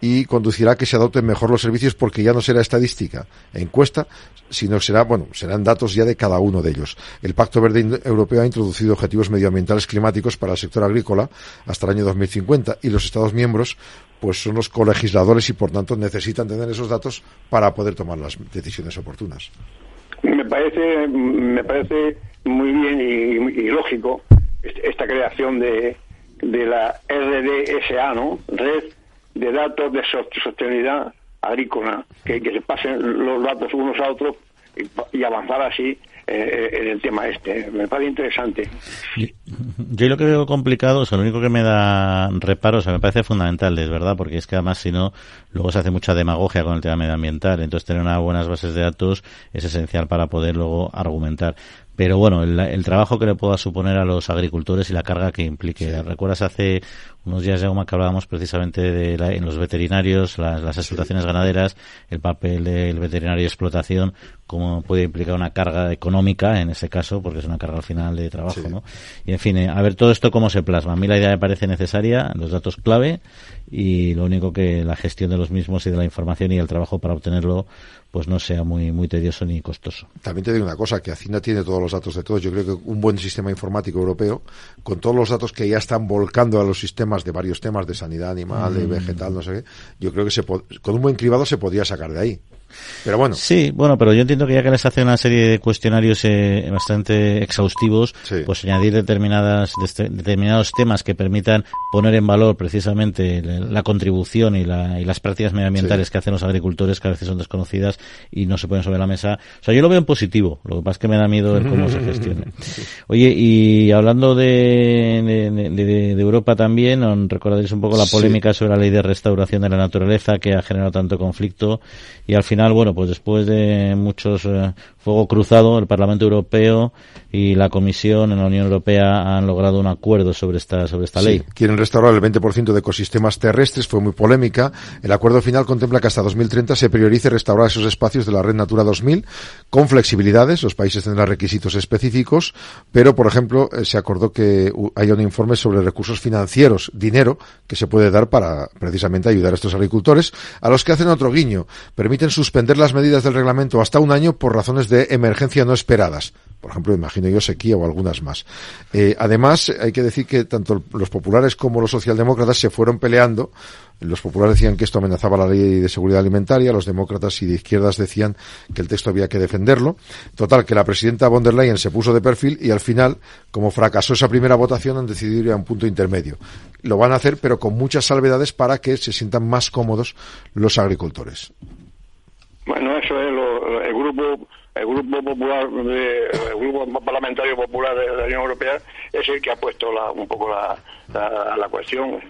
y conducirá a que se adopten mejor los servicios porque ya no será estadística, encuesta, sino será, bueno, serán datos ya de cada uno de ellos. El Pacto Verde Europeo ha introducido objetivos medioambientales climáticos para el sector agrícola hasta el año 2050 y los Estados miembros pues son los colegisladores y por tanto necesitan tener esos datos para poder tomar las decisiones oportunas. Me parece, me parece muy bien y lógico esta creación de, de la RDSA, ¿no? Red de Datos de Sostenibilidad Agrícola, que, que se pasen los datos unos a otros y, avanzar así eh, en el tema este. Me parece interesante. Yo lo que veo complicado, o sea, lo único que me da reparo, o sea, me parece fundamental, es verdad, porque es que además si no, luego se hace mucha demagogia con el tema medioambiental. Entonces tener unas buenas bases de datos es esencial para poder luego argumentar. Pero bueno, el, trabajo que le pueda suponer a los agricultores y la carga que implique. ¿Recuerdas hace unos días ya que hablábamos precisamente de en los veterinarios, las, las explotaciones ganaderas, el papel del veterinario de explotación, cómo puede implicar una carga económica en ese caso, porque es una carga al final de trabajo, ¿no? Y en fin, eh, a ver todo esto cómo se plasma. A mí la idea me parece necesaria, los datos clave y lo único que la gestión de los mismos y de la información y el trabajo para obtenerlo pues no sea muy muy tedioso ni costoso. También te digo una cosa, que Hacienda tiene todos los datos de todos. Yo creo que un buen sistema informático europeo, con todos los datos que ya están volcando a los sistemas de varios temas de sanidad animal, de mm. vegetal, no sé qué, yo creo que se con un buen cribado se podría sacar de ahí. Pero bueno. Sí, bueno, pero yo entiendo que ya que les hace una serie de cuestionarios eh, bastante exhaustivos, pues añadir determinadas, determinados temas que permitan poner en valor precisamente la, contribución y, la, y, las prácticas medioambientales que hacen los agricultores, que a veces son desconocidas y no se ponen sobre la mesa. O sea, yo lo veo en positivo, lo que pasa es que me da miedo el cómo se gestione. Oye, y hablando de, de, Europa también, recordaréis un poco la polémica sobre la ley de restauración de la naturaleza que ha generado tanto conflicto y al final bueno, pues después de muchos eh, fuego cruzado, el Parlamento Europeo y la Comisión en la Unión Europea han logrado un acuerdo sobre esta sobre esta ley. quieren restaurar el 20% de ecosistemas terrestres, fue muy polémica. El acuerdo final contempla que hasta 2030 se priorice restaurar esos espacios de la Red Natura 2000 con flexibilidades, los países tendrán requisitos específicos, pero por ejemplo, eh, se acordó que haya un informe sobre recursos financieros, dinero que se puede dar para precisamente ayudar a estos agricultores, a los que hacen otro guiño, permiten suspender las medidas del reglamento hasta un año por razones de emergencia no esperadas. Por ejemplo, imagino yo sequía o algunas más. Eh, además, hay que decir que tanto los populares como los socialdemócratas se fueron peleando. Los populares decían que esto amenazaba la ley de seguridad alimentaria, los demócratas y de izquierdas decían que el texto había que defenderlo. Total, que la presidenta von der Leyen se puso de perfil y al final, como fracasó esa primera votación, han decidido ir a un punto intermedio. Lo van a hacer, pero con muchas salvedades para que se sientan más cómodos los agricultores. Bueno, eso es el grupo el grupo popular de, el grupo parlamentario popular de la Unión Europea es el que ha puesto la, un poco la, la, cuestión.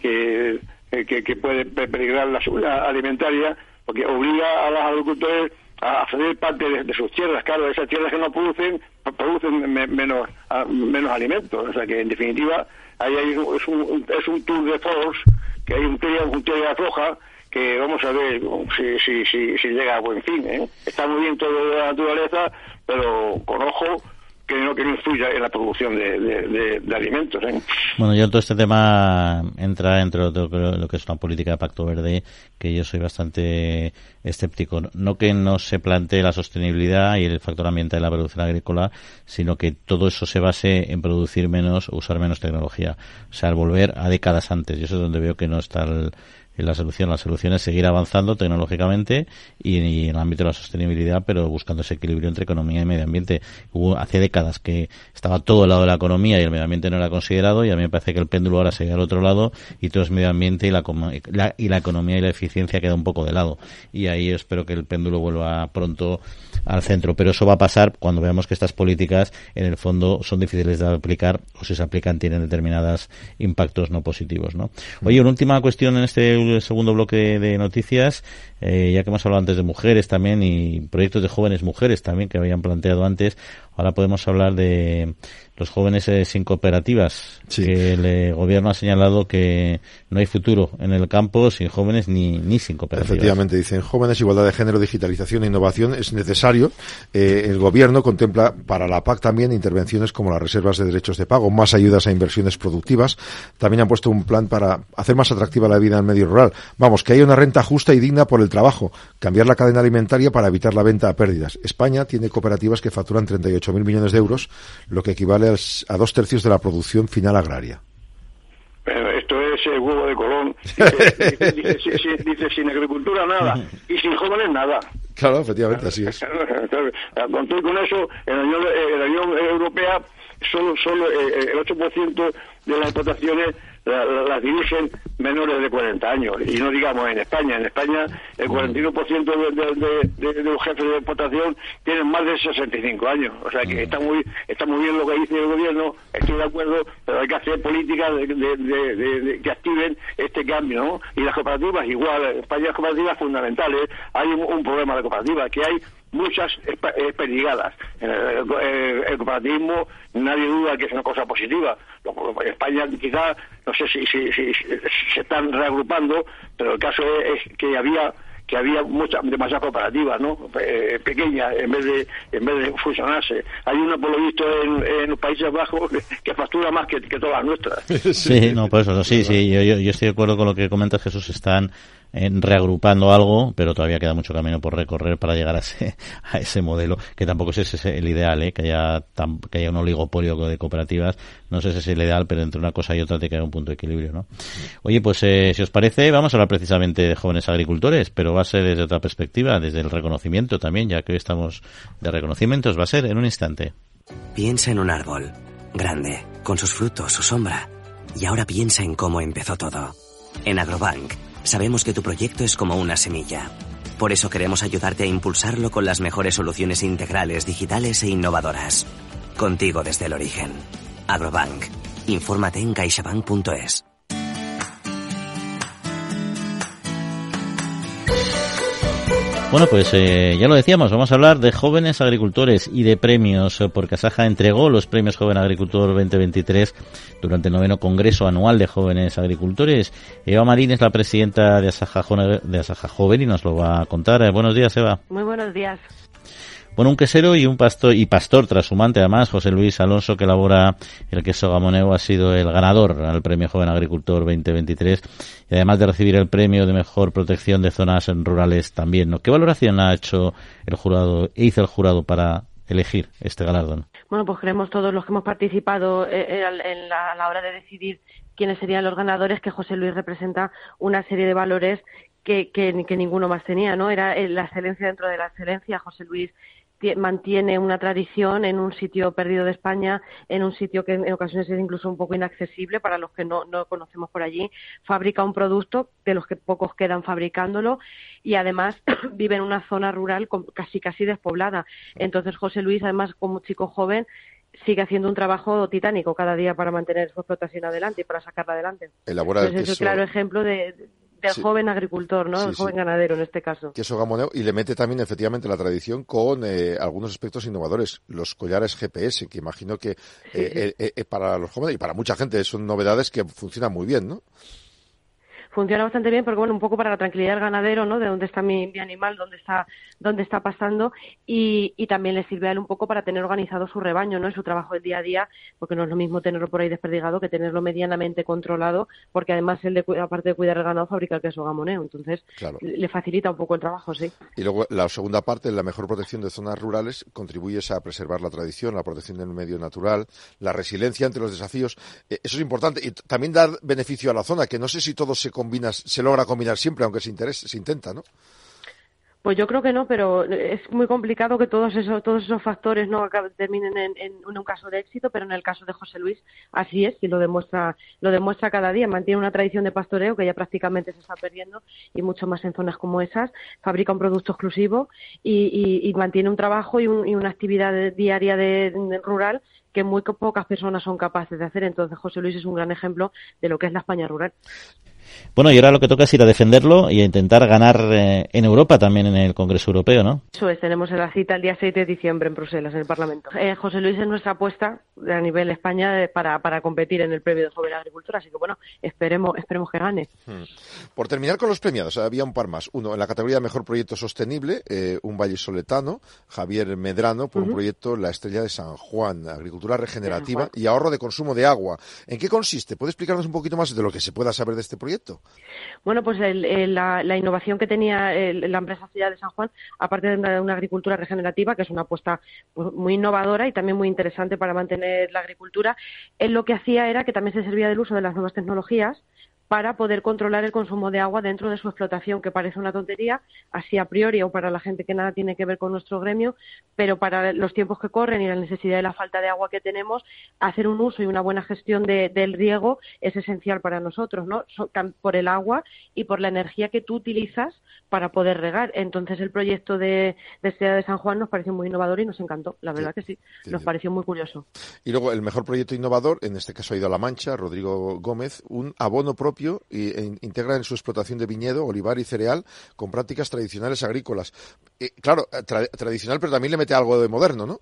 Que, que, que, puede peligrar la seguridad alimentaria porque obliga a los agricultores a ceder parte de, sus tierras. Claro esas tierras que no producen producen menos menos alimentos. O sea que en definitiva ahí hay, es un es un tour de force que hay un tira un tira floja que vamos a ver si, si, si, llega a buen fin. ¿eh? Está muy bien todo de la naturaleza, pero con ojo que no, que no influya en la producción de, de, alimentos. ¿eh? Bueno, yo todo este tema entra entre lo, que es una política de pacto verde, que yo soy bastante escéptico. No que no se plantee la sostenibilidad y el factor ambiental de la producción agrícola, sino que todo eso se base en producir menos, usar menos tecnología. O sea, al volver a décadas antes. Yo eso es donde veo que no está el, la solución. La solución es seguir avanzando tecnológicamente y, en el ámbito de la sostenibilidad, pero buscando ese equilibrio entre economía y medio ambiente. Hubo hace décadas que estaba todo el lado de la economía y el medio ambiente no era considerado y a mí me parece que el péndulo ahora sigue al otro lado y todo es medio ambiente y la, y la economía y la eficiencia queda un poco de lado. Y ahí espero que el péndulo vuelva pronto al centro. Pero eso va a pasar cuando veamos que estas políticas en el fondo son difíciles de aplicar o si se aplican tienen determinados impactos no positivos. ¿no? Oye, una última cuestión en este segundo bloque de noticias, eh, ya que hemos hablado antes de mujeres también y proyectos de jóvenes mujeres también que habían planteado antes, ahora podemos hablar de los jóvenes eh, sin cooperativas, que el gobierno ha señalado que no hay futuro en el campo sin jóvenes ni, ni sin cooperativas. Efectivamente, dicen jóvenes, igualdad de género, digitalización e innovación es necesario. Eh, el gobierno contempla para la PAC también intervenciones como las reservas de derechos de pago, más ayudas a inversiones productivas. También han puesto un plan para hacer más atractiva la vida en el medio rural. Vamos, que haya una renta justa y digna por el trabajo, cambiar la cadena alimentaria para evitar la venta a pérdidas. España tiene cooperativas que facturan 38.000 millones de euros, lo que equivale a dos tercios de la producción final agraria. esto es el huevo de Colón. Dice, sin agricultura nada y sin jóvenes nada. Claro, efectivamente, así es. con, todo, con eso, en la Unión, Europea solo, solo eh, el 8% de las explotaciones las dirigen menores de 40 años. Y no digamos en España. En España el 41% de, de, de, los jefes de explotación tienen más de 65 años. O sea que está muy, está muy bien lo que dice el gobierno, estoy de acuerdo, pero hay que hacer políticas que activen este cambio. ¿no? Y las cooperativas igual. En España las cooperativas fundamentales. Hay un, problema de cooperativas, que hay muchas perdigadas. En el, cooperativismo nadie duda que es una cosa positiva. En España quizás, no sé si, si, se están reagrupando, pero el caso es que había que había muchas demasiadas cooperativas no eh, pequeñas en vez de en vez de fusionarse hay una por lo visto en, los Países Bajos que, factura más que, todas las nuestras sí no por eso sí sí yo, yo, estoy de acuerdo con lo que comenta Jesús están en reagrupando algo, pero todavía queda mucho camino por recorrer para llegar a ese, a ese modelo, que tampoco es ese el ideal, ¿eh? que, haya que haya un oligopolio de cooperativas, no sé si es el ideal, pero entre una cosa y otra te queda un punto de equilibrio. ¿no? Oye, pues eh, si os parece, vamos a hablar precisamente de jóvenes agricultores, pero va a ser desde otra perspectiva, desde el reconocimiento también, ya que hoy estamos de reconocimientos, va a ser en un instante. Piensa en un árbol, grande, con sus frutos, su sombra, y ahora piensa en cómo empezó todo. En Agrobank Sabemos que tu proyecto es como una semilla. Por eso queremos ayudarte a impulsarlo con las mejores soluciones integrales, digitales e innovadoras. Contigo desde el origen. Agrobank. Infórmate en caixabank.es. Bueno, pues eh, ya lo decíamos, vamos a hablar de jóvenes agricultores y de premios, eh, porque Asaja entregó los premios Joven Agricultor 2023 durante el noveno Congreso Anual de Jóvenes Agricultores. Eva Marín es la presidenta de Asaja, Joven y nos lo va a contar. Eh, buenos días, Eva. Muy buenos días. Bueno, un quesero y un pastor y pastor trashumante además, José Luis Alonso, que elabora el queso gamoneo, ha sido el ganador al Premio Joven Agricultor 2023 y además de recibir el premio de mejor protección de zonas rurales también. ¿no? ¿Qué valoración ha hecho el jurado e hizo el jurado para elegir este galardón? Bueno, pues creemos todos los que hemos participado eh, eh, en la, a la hora de decidir quiénes serían los ganadores que José Luis representa una serie de valores que, que, que, ninguno más tenía, ¿no? Era eh, la excelencia dentro de la excelencia. José Luis mantiene una tradición en un sitio perdido de España, en un sitio que en ocasiones es incluso un poco inaccesible para los que no, no conocemos por allí. Fabrica un producto de los que pocos quedan fabricándolo y además vive en una zona rural casi casi despoblada. Entonces José Luis, además como chico joven, sigue haciendo un trabajo titánico cada día para mantener su explotación adelante y para sacarla adelante. Elabora es un claro ejemplo de, del joven agricultor, ¿no? el joven ganadero en este caso. Queso gamoneo y le mete también efectivamente la tradición con eh, algunos aspectos innovadores, los collares GPS, que imagino que eh, eh, para los jóvenes y para mucha gente son novedades que funcionan muy bien, ¿no? Funciona bastante bien porque bueno un poco para la tranquilidad del ganadero no de dónde está mi, animal dónde está dónde está pasando y, y, también le sirve a él un poco para tener organizado su rebaño no en su trabajo del día a día porque no es lo mismo tenerlo por ahí desperdigado que tenerlo medianamente controlado porque además él de, aparte de cuidar el ganado fabrica el queso gamoneo. Entonces le facilita un poco el trabajo sí. Y luego la segunda parte la mejor protección de zonas rurales contribuye a preservar la tradición la protección del medio natural la resiliencia ante los desafíos. Eh, eso es importante. Y también dar beneficio a la zona que no sé si todo se se logra combinar siempre, aunque se, interese, se intenta, ¿no? Pues yo creo que no, pero es muy complicado que todos esos, todos esos factores no terminen en, un caso de éxito, pero en el caso de José Luis así es y lo demuestra, lo demuestra cada día. Mantiene una tradición de pastoreo que ya prácticamente se está perdiendo y mucho más en zonas como esas. Fabrica un producto exclusivo y, mantiene un trabajo y, una actividad diaria de, rural que muy pocas personas son capaces de hacer. Entonces José Luis es un gran ejemplo de lo que es la España rural. Bueno, y ahora lo que toca es ir a defenderlo y a intentar ganar eh, en Europa también en el Congreso Europeo, ¿no? Eso es, tenemos la cita el día 6 de diciembre en Bruselas, en el Parlamento. Eh, José Luis es nuestra apuesta a nivel España eh, para, para competir en el premio de Joven Agricultura, así que bueno, esperemos, esperemos que gane. Hmm. Por terminar con los premiados, había un par más. Uno, en la categoría Mejor Proyecto Sostenible, un valle soletano, Javier Medrano, por un proyecto La Estrella de San Juan, Agricultura Regenerativa y Ahorro de Consumo de Agua. ¿En qué consiste? ¿Puede explicarnos un poquito más de lo que se pueda saber de este proyecto? Bueno, pues la, innovación que tenía la empresa Ciudad de San Juan, aparte de una, agricultura regenerativa, que es una apuesta pues, muy innovadora y también muy interesante para mantener la agricultura, él lo que hacía era que también se servía del uso de las nuevas tecnologías para poder controlar el consumo de agua dentro de su explotación, que parece una tontería, así a priori o para la gente que nada tiene que ver con nuestro gremio, pero para los tiempos que corren y la necesidad de la falta de agua que tenemos, hacer un uso y una buena gestión del riego es esencial para nosotros, ¿no? por el agua y por la energía que tú utilizas para poder regar. Entonces el proyecto de, de Ciudad de San Juan nos pareció muy innovador y nos encantó, la verdad que sí, nos pareció muy curioso. Y luego el mejor proyecto innovador, en este caso ha ido a La Mancha, Rodrigo Gómez, un abono propio propio e integra en su explotación de viñedo, olivar y cereal con prácticas tradicionales agrícolas. claro, tradicional, pero también le mete algo de moderno, ¿no?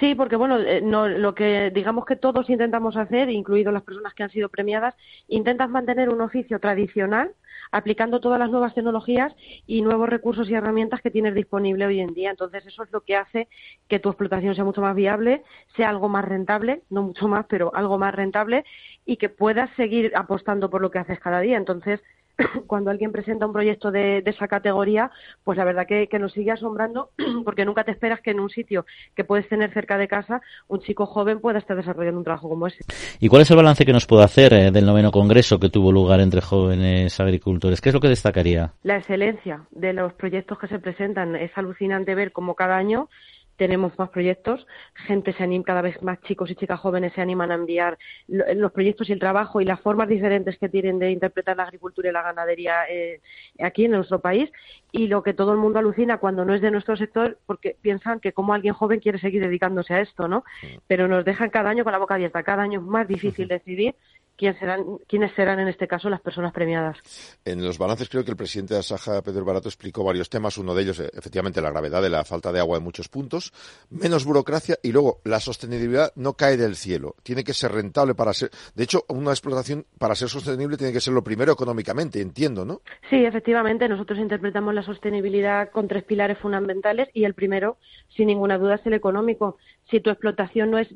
Sí, porque bueno, eh, no, lo que digamos que todos intentamos hacer, incluidos las personas que han sido premiadas, intentas mantener un oficio tradicional aplicando todas las nuevas tecnologías y nuevos recursos y herramientas que tienes disponible hoy en día. Entonces, eso es lo que hace que tu explotación sea mucho más viable, sea algo más rentable, no mucho más, pero algo más rentable y que puedas seguir apostando por lo que haces cada día. Entonces, cuando alguien presenta un proyecto de, esa categoría, pues la verdad que, nos sigue asombrando porque nunca te esperas que en un sitio que puedes tener cerca de casa un chico joven pueda estar desarrollando un trabajo como ese. ¿Y cuál es el balance que nos puede hacer eh, del noveno congreso que tuvo lugar entre jóvenes agricultores? ¿Qué es lo que destacaría? La excelencia de los proyectos que se presentan. Es alucinante ver cómo cada año tenemos más proyectos, gente se anima, cada vez más chicos y chicas jóvenes se animan a enviar los proyectos y el trabajo y las formas diferentes que tienen de interpretar la agricultura y la ganadería eh, aquí en nuestro país y lo que todo el mundo alucina cuando no es de nuestro sector porque piensan que como alguien joven quiere seguir dedicándose a esto, ¿no? Pero nos dejan cada año con la boca abierta, cada año es más difícil decidir quiénes serán, quiénes serán en este caso las personas premiadas. En los balances creo que el presidente de Asaja, Pedro Barato, explicó varios temas. Uno de ellos, eh, efectivamente, la gravedad de la falta de agua en muchos puntos, menos burocracia y luego la sostenibilidad no cae del cielo. Tiene que ser rentable para ser. De hecho, una explotación para ser sostenible tiene que ser lo primero económicamente, entiendo, ¿no? Sí, efectivamente. Nosotros interpretamos la sostenibilidad con tres pilares fundamentales y el primero, sin ninguna duda, es el económico. Si tu explotación no es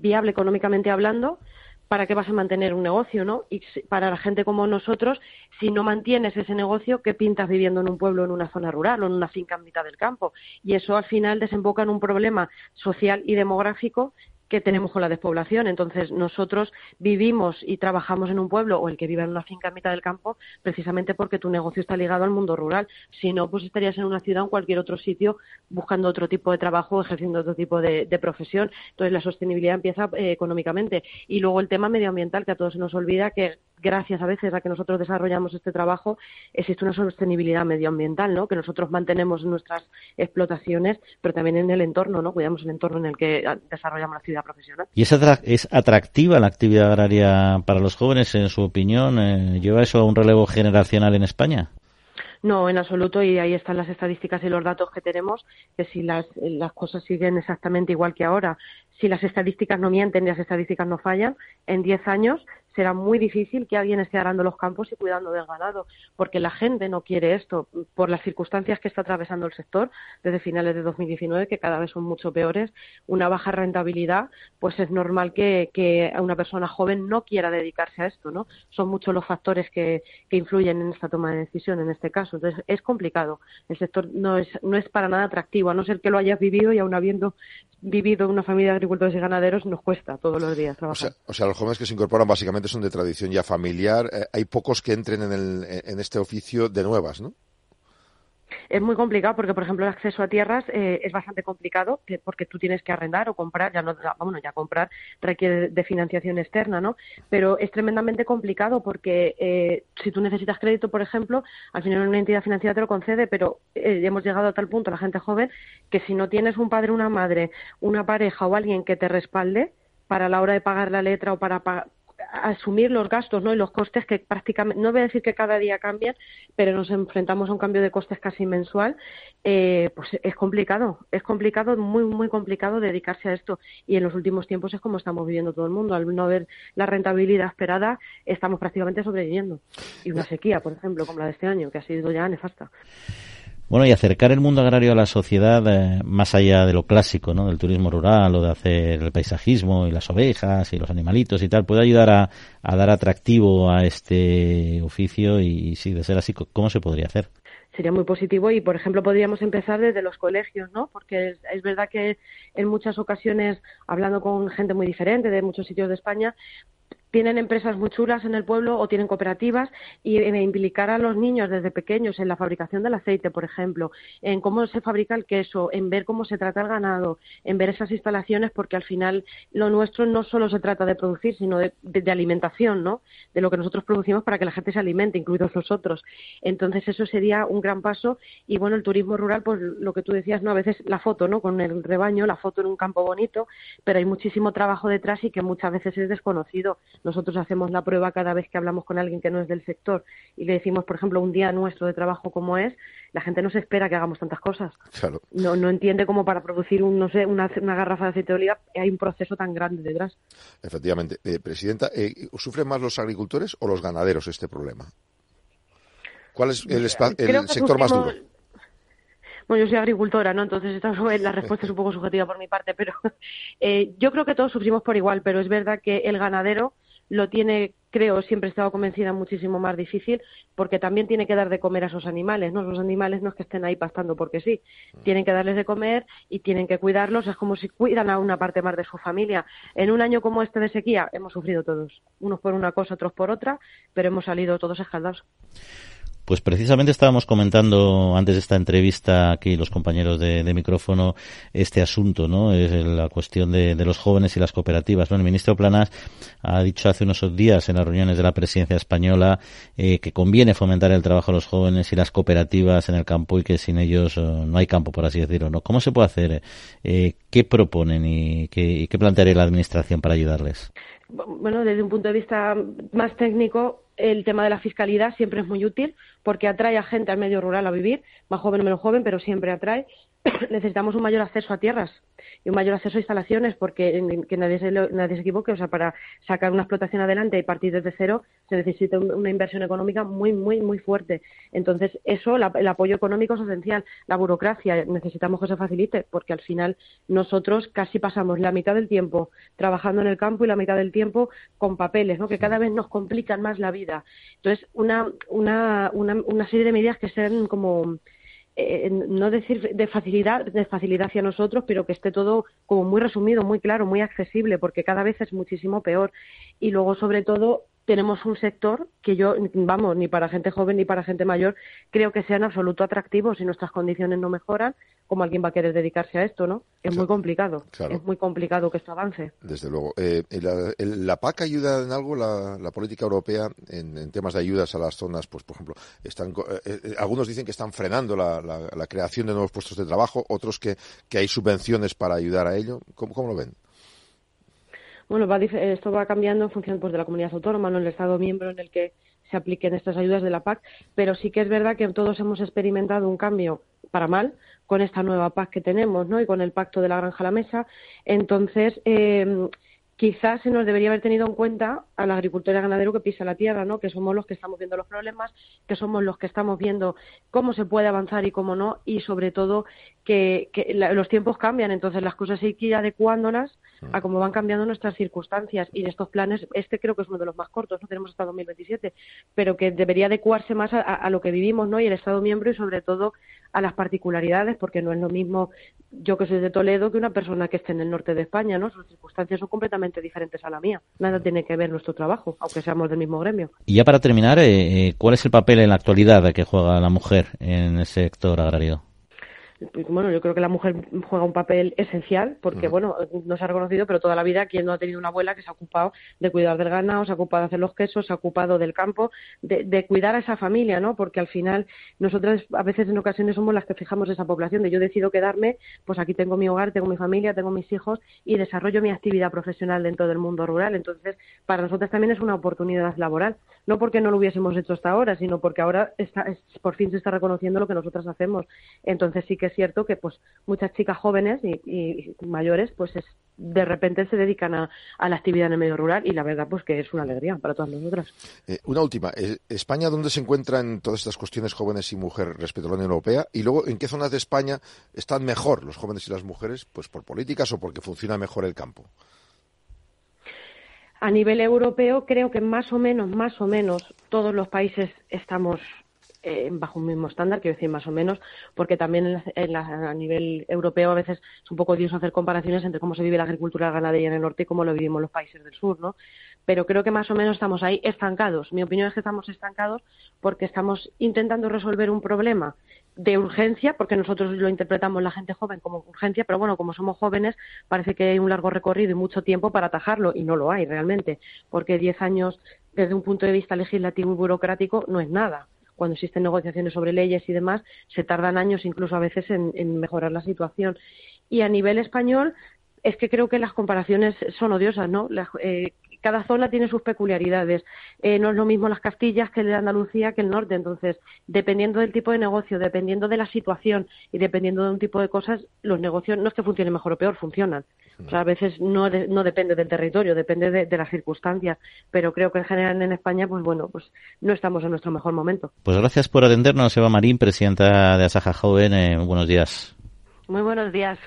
viable económicamente hablando, ¿para qué vas a mantener un negocio, no? Y para la gente como nosotros, si no mantienes ese negocio, ¿qué pintas viviendo en un pueblo, en una zona rural o en una finca en mitad del campo? Y eso al final desemboca en un problema social y demográfico que tenemos con la despoblación. Entonces, nosotros vivimos y trabajamos en un pueblo o el que vive en una finca en mitad del campo precisamente porque tu negocio está ligado al mundo rural. Si no, pues estarías en una ciudad o en cualquier otro sitio buscando otro tipo de trabajo, ejerciendo otro tipo de, profesión. Entonces, la sostenibilidad empieza eh, económicamente. Y luego el tema medioambiental, que a todos se nos olvida que gracias a veces a que nosotros desarrollamos este trabajo, existe una sostenibilidad medioambiental, ¿no? Que nosotros mantenemos nuestras explotaciones, pero también en el entorno, ¿no? Cuidamos el entorno en el que desarrollamos la profesional. ¿Y es, es atractiva la actividad agraria para los jóvenes, en su opinión? Eh, ¿Lleva eso a un relevo generacional en España? No, en absoluto, y ahí están las estadísticas y los datos que tenemos, que si las, las cosas siguen exactamente igual que ahora, si las estadísticas no mienten y las estadísticas no fallan, en 10 años será muy difícil que alguien esté arando los campos y cuidando del ganado, porque la gente no quiere esto, por las circunstancias que está atravesando el sector desde finales de 2019, que cada vez son mucho peores, una baja rentabilidad, pues es normal que, que una persona joven no quiera dedicarse a esto, ¿no? Son muchos los factores que, que influyen en esta toma de decisión en este caso. Entonces, es complicado. El sector no es, no es para nada atractivo, a no ser que lo hayas vivido y aún habiendo vivido en una familia de agricultores y ganaderos, nos cuesta todos los días trabajar. O sea, o sea los jóvenes que se incorporan básicamente son de tradición ya familiar. Eh, hay pocos que entren en, el, en este oficio de nuevas, ¿no? es muy complicado porque, por ejemplo, el acceso a tierras eh, es bastante complicado porque tú tienes que arrendar o comprar, ya no, ya comprar requiere de financiación externa, ¿no? Pero es tremendamente complicado porque eh, si tú necesitas crédito, por ejemplo, al final una entidad financiera te lo concede, pero hemos llegado a tal punto, la gente joven, que si no tienes un padre, una madre, una pareja o alguien que te respalde, para la hora de pagar la letra o para, asumir los gastos ¿no? y los costes que prácticamente, no voy a decir que cada día cambian, pero nos enfrentamos a un cambio de costes casi mensual, eh, pues es complicado, es complicado, muy, muy complicado dedicarse a esto. Y en los últimos tiempos es como estamos viviendo todo el mundo. Al no ver la rentabilidad esperada, estamos prácticamente sobreviviendo. Y una sequía, por ejemplo, como la de este año, que ha sido ya nefasta. Bueno, y acercar el mundo agrario a la sociedad eh, más allá de lo clásico, ¿no? Del turismo rural o de hacer el paisajismo y las ovejas y los animalitos y tal, puede ayudar a, dar atractivo a este oficio y, si de ser así, ¿cómo se podría hacer? sería muy positivo y, por ejemplo, podríamos empezar desde los colegios, ¿no? Porque es, verdad que en muchas ocasiones, hablando con gente muy diferente de muchos sitios de España, tienen empresas muy chulas en el pueblo o tienen cooperativas y en implicar a los niños desde pequeños en la fabricación del aceite, por ejemplo, en cómo se fabrica el queso, en ver cómo se trata el ganado, en ver esas instalaciones, porque al final lo nuestro no solo se trata de producir, sino de, alimentación, ¿no? De lo que nosotros producimos para que la gente se alimente, incluidos nosotros. Entonces eso sería un gran paso y bueno, el turismo rural, pues lo que tú decías, ¿no? A veces la foto, ¿no? Con el rebaño, la foto en un campo bonito, pero hay muchísimo trabajo detrás y que muchas veces es desconocido nosotros hacemos la prueba cada vez que hablamos con alguien que no es del sector y le decimos, por ejemplo, un día nuestro de trabajo como es, la gente no se espera que hagamos tantas cosas. No, no entiende cómo para producir un, no sé, una, garrafa de aceite de oliva hay un proceso tan grande detrás. Efectivamente. Eh, Presidenta, eh, ¿sufren más los agricultores o los ganaderos este problema? ¿Cuál es el, el sector más duro? Bueno, yo soy agricultora, ¿no? Entonces esta, la respuesta es un poco subjetiva por mi parte, pero eh, yo creo que todos sufrimos por igual, pero es verdad que el ganadero lo tiene, creo, siempre he estado convencida, muchísimo más difícil, porque también tiene que dar de comer a esos animales, ¿no? Los animales no es que estén ahí pastando porque sí, tienen que darles de comer y tienen que cuidarlos, es como si cuidan a una parte más de su familia. En un año como este de sequía hemos sufrido todos, unos por una cosa, otros por otra, pero hemos salido todos escaldados. Pues precisamente estábamos comentando antes de esta entrevista aquí los compañeros de, micrófono este asunto, ¿no? Es la cuestión de, los jóvenes y las cooperativas. ¿no? El ministro Planas ha dicho hace unos días en las reuniones de la presidencia española eh, que conviene fomentar el trabajo de los jóvenes y las cooperativas en el campo y que sin ellos eh, no hay campo, por así decirlo. ¿no? ¿Cómo se puede hacer? Eh, ¿Qué proponen y qué, y qué plantearía la administración para ayudarles? Bueno, desde un punto de vista más técnico, el tema de la fiscalidad siempre es muy útil porque atrae a gente al medio rural a vivir, más joven o menos joven, pero siempre atrae. Necesitamos un mayor acceso a tierras y un mayor acceso a instalaciones porque que nadie se, nadie se equivoque, o sea, para sacar una explotación adelante y partir desde cero se necesita una inversión económica muy, muy, muy fuerte. Entonces, eso, el apoyo económico es esencial. La burocracia, necesitamos que se facilite porque al final nosotros casi pasamos la mitad del tiempo trabajando en el campo y la mitad del tiempo con papeles, ¿no? que cada vez nos complican más la vida. Entonces, una, una, una, una serie de medidas que sean como eh, no decir de facilidad, de facilidad hacia nosotros, pero que esté todo como muy resumido, muy claro, muy accesible, porque cada vez es muchísimo peor. Y luego, sobre todo, tenemos un sector que yo, vamos, ni para gente joven ni para gente mayor, creo que sea en absoluto atractivo si nuestras condiciones no mejoran, como alguien va a querer dedicarse a esto, ¿no? Es muy complicado. Es muy complicado que esto avance. Desde luego. Eh, la, PAC ayuda en algo, la, política europea, en, temas de ayudas a las zonas, pues, por ejemplo, están, eh, eh, algunos dicen que están frenando la, creación de nuevos puestos de trabajo, otros que, que hay subvenciones para ayudar a ello. ¿Cómo, cómo lo ven? Bueno, esto va cambiando en función pues, de la comunidad autónoma, no el Estado miembro en el que se apliquen estas ayudas de la PAC, pero sí que es verdad que todos hemos experimentado un cambio para mal con esta nueva PAC que tenemos, ¿no? Y con el pacto de la granja a la mesa. Entonces, eh, quizás se nos debería haber tenido en cuenta al agricultor y al ganadero que pisa la tierra, ¿no? Que somos los que estamos viendo los problemas, que somos los que estamos viendo cómo se puede avanzar y cómo no, y sobre todo que, los tiempos cambian, entonces las cosas hay que ir adecuándolas a cómo van cambiando nuestras circunstancias. Y estos planes, este creo que es uno de los más cortos, no tenemos hasta 2027, pero que debería adecuarse más a, lo que vivimos, ¿no? Y el Estado miembro y sobre todo a las particularidades, porque no es lo mismo yo que soy de Toledo que una persona que esté en el norte de España, ¿no? Sus circunstancias son completamente diferentes a la mía. Nada tiene que ver nuestro trabajo, aunque seamos del mismo gremio. Y ya para terminar, eh, eh, ¿cuál es el papel en la actualidad que juega la mujer en el sector agrario? Bueno, yo creo que la mujer juega un papel esencial porque, bueno, no se ha reconocido, pero toda la vida quien no ha tenido una abuela que se ha ocupado de cuidar del ganado, se ha ocupado de hacer los quesos, se ha ocupado del campo, de, cuidar a esa familia, ¿no? Porque al final nosotras a veces en ocasiones somos las que fijamos esa población de yo decido quedarme, pues aquí tengo mi hogar, tengo mi familia, tengo mis hijos y desarrollo mi actividad profesional dentro del mundo rural. Entonces, para nosotras también es una oportunidad laboral, no porque no lo hubiésemos hecho hasta ahora, sino porque ahora está, por fin se está reconociendo lo que nosotras hacemos. Entonces sí que es cierto que pues muchas chicas jóvenes y, mayores pues de repente se dedican a, la actividad en el medio rural y la verdad pues que es una alegría para todas nosotras. Eh, una última, eh, ¿España dónde se encuentra en todas estas cuestiones jóvenes y mujeres respecto a la Unión Europea? Y luego, ¿en qué zonas de España están mejor los jóvenes y las mujeres? Pues por políticas o porque funciona mejor el campo. A nivel europeo creo que más o menos, más o menos todos los países estamos eh, bajo un mismo estándar, quiero decir más o menos, porque también a nivel europeo a veces es un poco odioso hacer comparaciones entre cómo se vive la agricultura ganadería en el norte y cómo lo vivimos los países del sur, ¿no? Pero creo que más o menos estamos ahí estancados. Mi opinión es que estamos estancados porque estamos intentando resolver un problema de urgencia, porque nosotros lo interpretamos la gente joven como urgencia, pero bueno, como somos jóvenes, parece que hay un largo recorrido y mucho tiempo para atajarlo, y no lo hay realmente, porque diez años desde un punto de vista legislativo y burocrático no es nada cuando existen negociaciones sobre leyes y demás, se tardan años incluso a veces en, mejorar la situación. Y a nivel español, es que creo que las comparaciones son odiosas, ¿no? Eh, cada zona tiene sus peculiaridades. Eh, no es lo mismo las Castillas que el de Andalucía que el norte. Entonces, dependiendo del tipo de negocio, dependiendo de la situación y dependiendo de un tipo de cosas, los negocios no es que funcionen mejor o peor, funcionan. O sea, a veces no, no depende del territorio, depende de, de, las circunstancias. Pero creo que en general en España, pues bueno, pues no estamos en nuestro mejor momento. Pues gracias por atendernos, Eva Marín, presidenta de Asaja Joven. Eh, buenos días. Muy buenos días.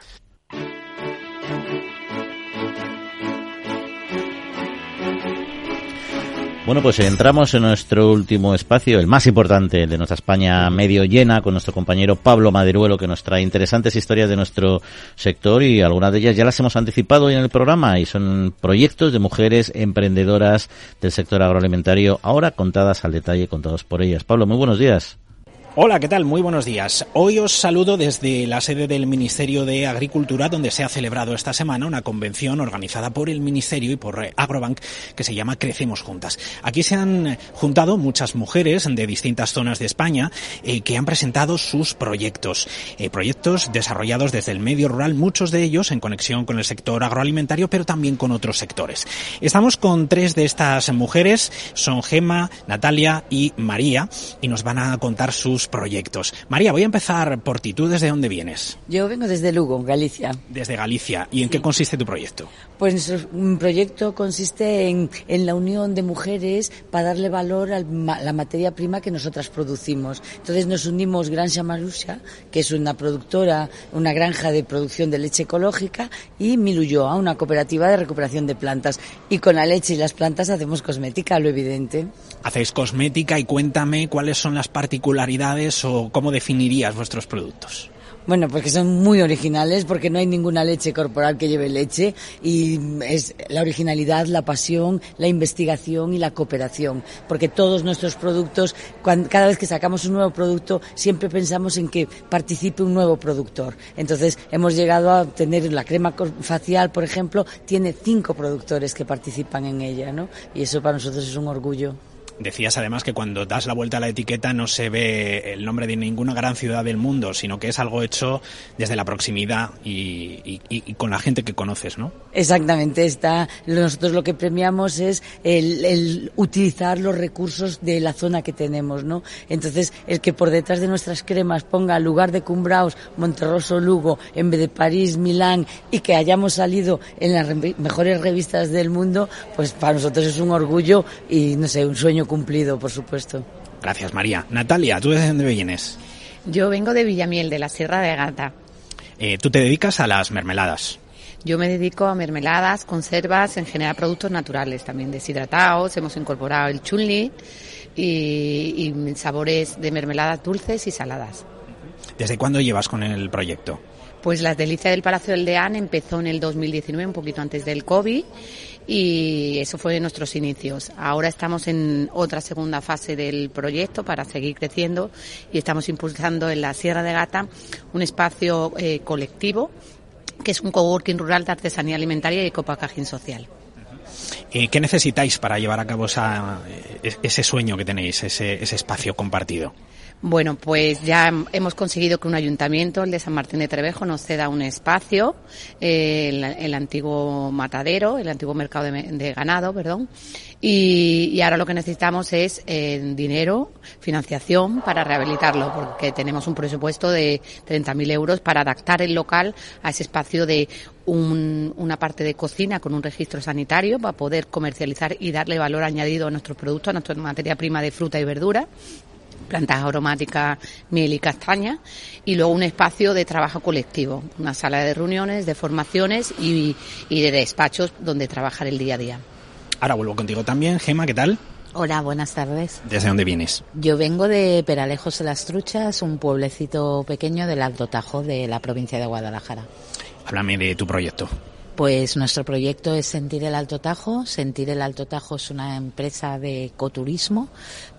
Bueno, pues entramos en nuestro último espacio, el más importante de nuestra España medio llena, con nuestro compañero Pablo Maderuelo, que nos trae interesantes historias de nuestro sector y algunas de ellas ya las hemos anticipado hoy en el programa y son proyectos de mujeres emprendedoras del sector agroalimentario, ahora contadas al detalle, contados por ellas. Pablo, muy buenos días. Hola, ¿qué tal? Muy buenos días. Hoy os saludo desde la sede del Ministerio de Agricultura, donde se ha celebrado esta semana una convención organizada por el Ministerio y por Agrobank que se llama Crecemos Juntas. Aquí se han juntado muchas mujeres de distintas zonas de España eh, que han presentado sus proyectos. Eh, proyectos desarrollados desde el medio rural, muchos de ellos en conexión con el sector agroalimentario, pero también con otros sectores. Estamos con tres de estas mujeres, son Gema, Natalia y María, y nos van a contar sus proyectos. María, voy a empezar por ti. ¿Tú desde dónde vienes? Yo vengo desde Lugo, Galicia. Desde Galicia. ¿Y en qué consiste tu proyecto? Pues nuestro proyecto consiste en, en, la unión de mujeres para darle valor a la materia prima que nosotras producimos. Entonces nos unimos Granja Marusha, que es una productora, una granja de producción de leche ecológica, y Miluyoa, una cooperativa de recuperación de plantas. Y con la leche y las plantas hacemos cosmética, lo evidente. Hacéis cosmética y cuéntame cuáles son las particularidades o cómo definirías vuestros productos. Bueno, porque son muy originales, porque no hay ninguna leche corporal que lleve leche y es la originalidad, la pasión, la investigación y la cooperación. Porque todos nuestros productos, cada vez que sacamos un nuevo producto, siempre pensamos en que participe un nuevo productor. Entonces, hemos llegado a tener la crema facial, por ejemplo, tiene cinco productores que participan en ella, ¿no? Y eso para nosotros es un orgullo. Decías además que cuando das la vuelta a la etiqueta no se ve el nombre de ninguna gran ciudad del mundo, sino que es algo hecho desde la proximidad y, con la gente que conoces, ¿no? Exactamente. Está, nosotros lo que premiamos es el, el, utilizar los recursos de la zona que tenemos, ¿no? Entonces, el que por detrás de nuestras cremas ponga lugar de Cumbraos, Monterroso, Lugo, en vez de París, Milán, y que hayamos salido en las re mejores revistas del mundo, pues para nosotros es un orgullo y, no sé, un sueño cumplido, por supuesto. Gracias, María. Natalia, ¿tú de dónde vienes? Yo vengo de Villamiel, de la Sierra de Gata. Eh, tú te dedicas a las mermeladas. Yo me dedico a mermeladas, conservas, en general productos naturales, también deshidratados. Hemos incorporado el chunli y, y sabores de mermeladas dulces y saladas. ¿Desde cuándo llevas con el proyecto? Pues las delicias del Palacio del Deán empezó en el 2019, un poquito antes del COVID, y eso fue nuestros inicios. Ahora estamos en otra segunda fase del proyecto para seguir creciendo y estamos impulsando en la Sierra de Gata un espacio eh, colectivo que es un coworking rural de artesanía alimentaria y ecopackaging social. Eh, ¿Qué necesitáis para llevar a cabo esa, ese sueño que tenéis, ese espacio compartido? Bueno, pues ya hemos conseguido que un ayuntamiento, el de San Martín de Trevejo, nos ceda un espacio, eh, el, el, antiguo matadero, el antiguo mercado de, ganado, perdón, y, y, ahora lo que necesitamos es eh, dinero, financiación para rehabilitarlo, porque tenemos un presupuesto de 30.000 euros para adaptar el local a ese espacio de un, una parte de cocina con un registro sanitario para poder comercializar y darle valor añadido a nuestros productos, a nuestra materia prima de fruta y verdura plantas aromáticas, miel y castaña, y luego un espacio de trabajo colectivo, una sala de reuniones, de formaciones y, y de despachos donde trabajar el día a día. Ahora vuelvo contigo también. Gema, ¿qué tal? Hola, buenas tardes. ¿Desde dónde vienes? Yo vengo de Peralejos de las Truchas, un pueblecito pequeño del Alto Tajo de la provincia de Guadalajara. Háblame de tu proyecto. Pues nuestro proyecto es Sentir el Alto Tajo. Sentir el Alto Tajo es una empresa de ecoturismo,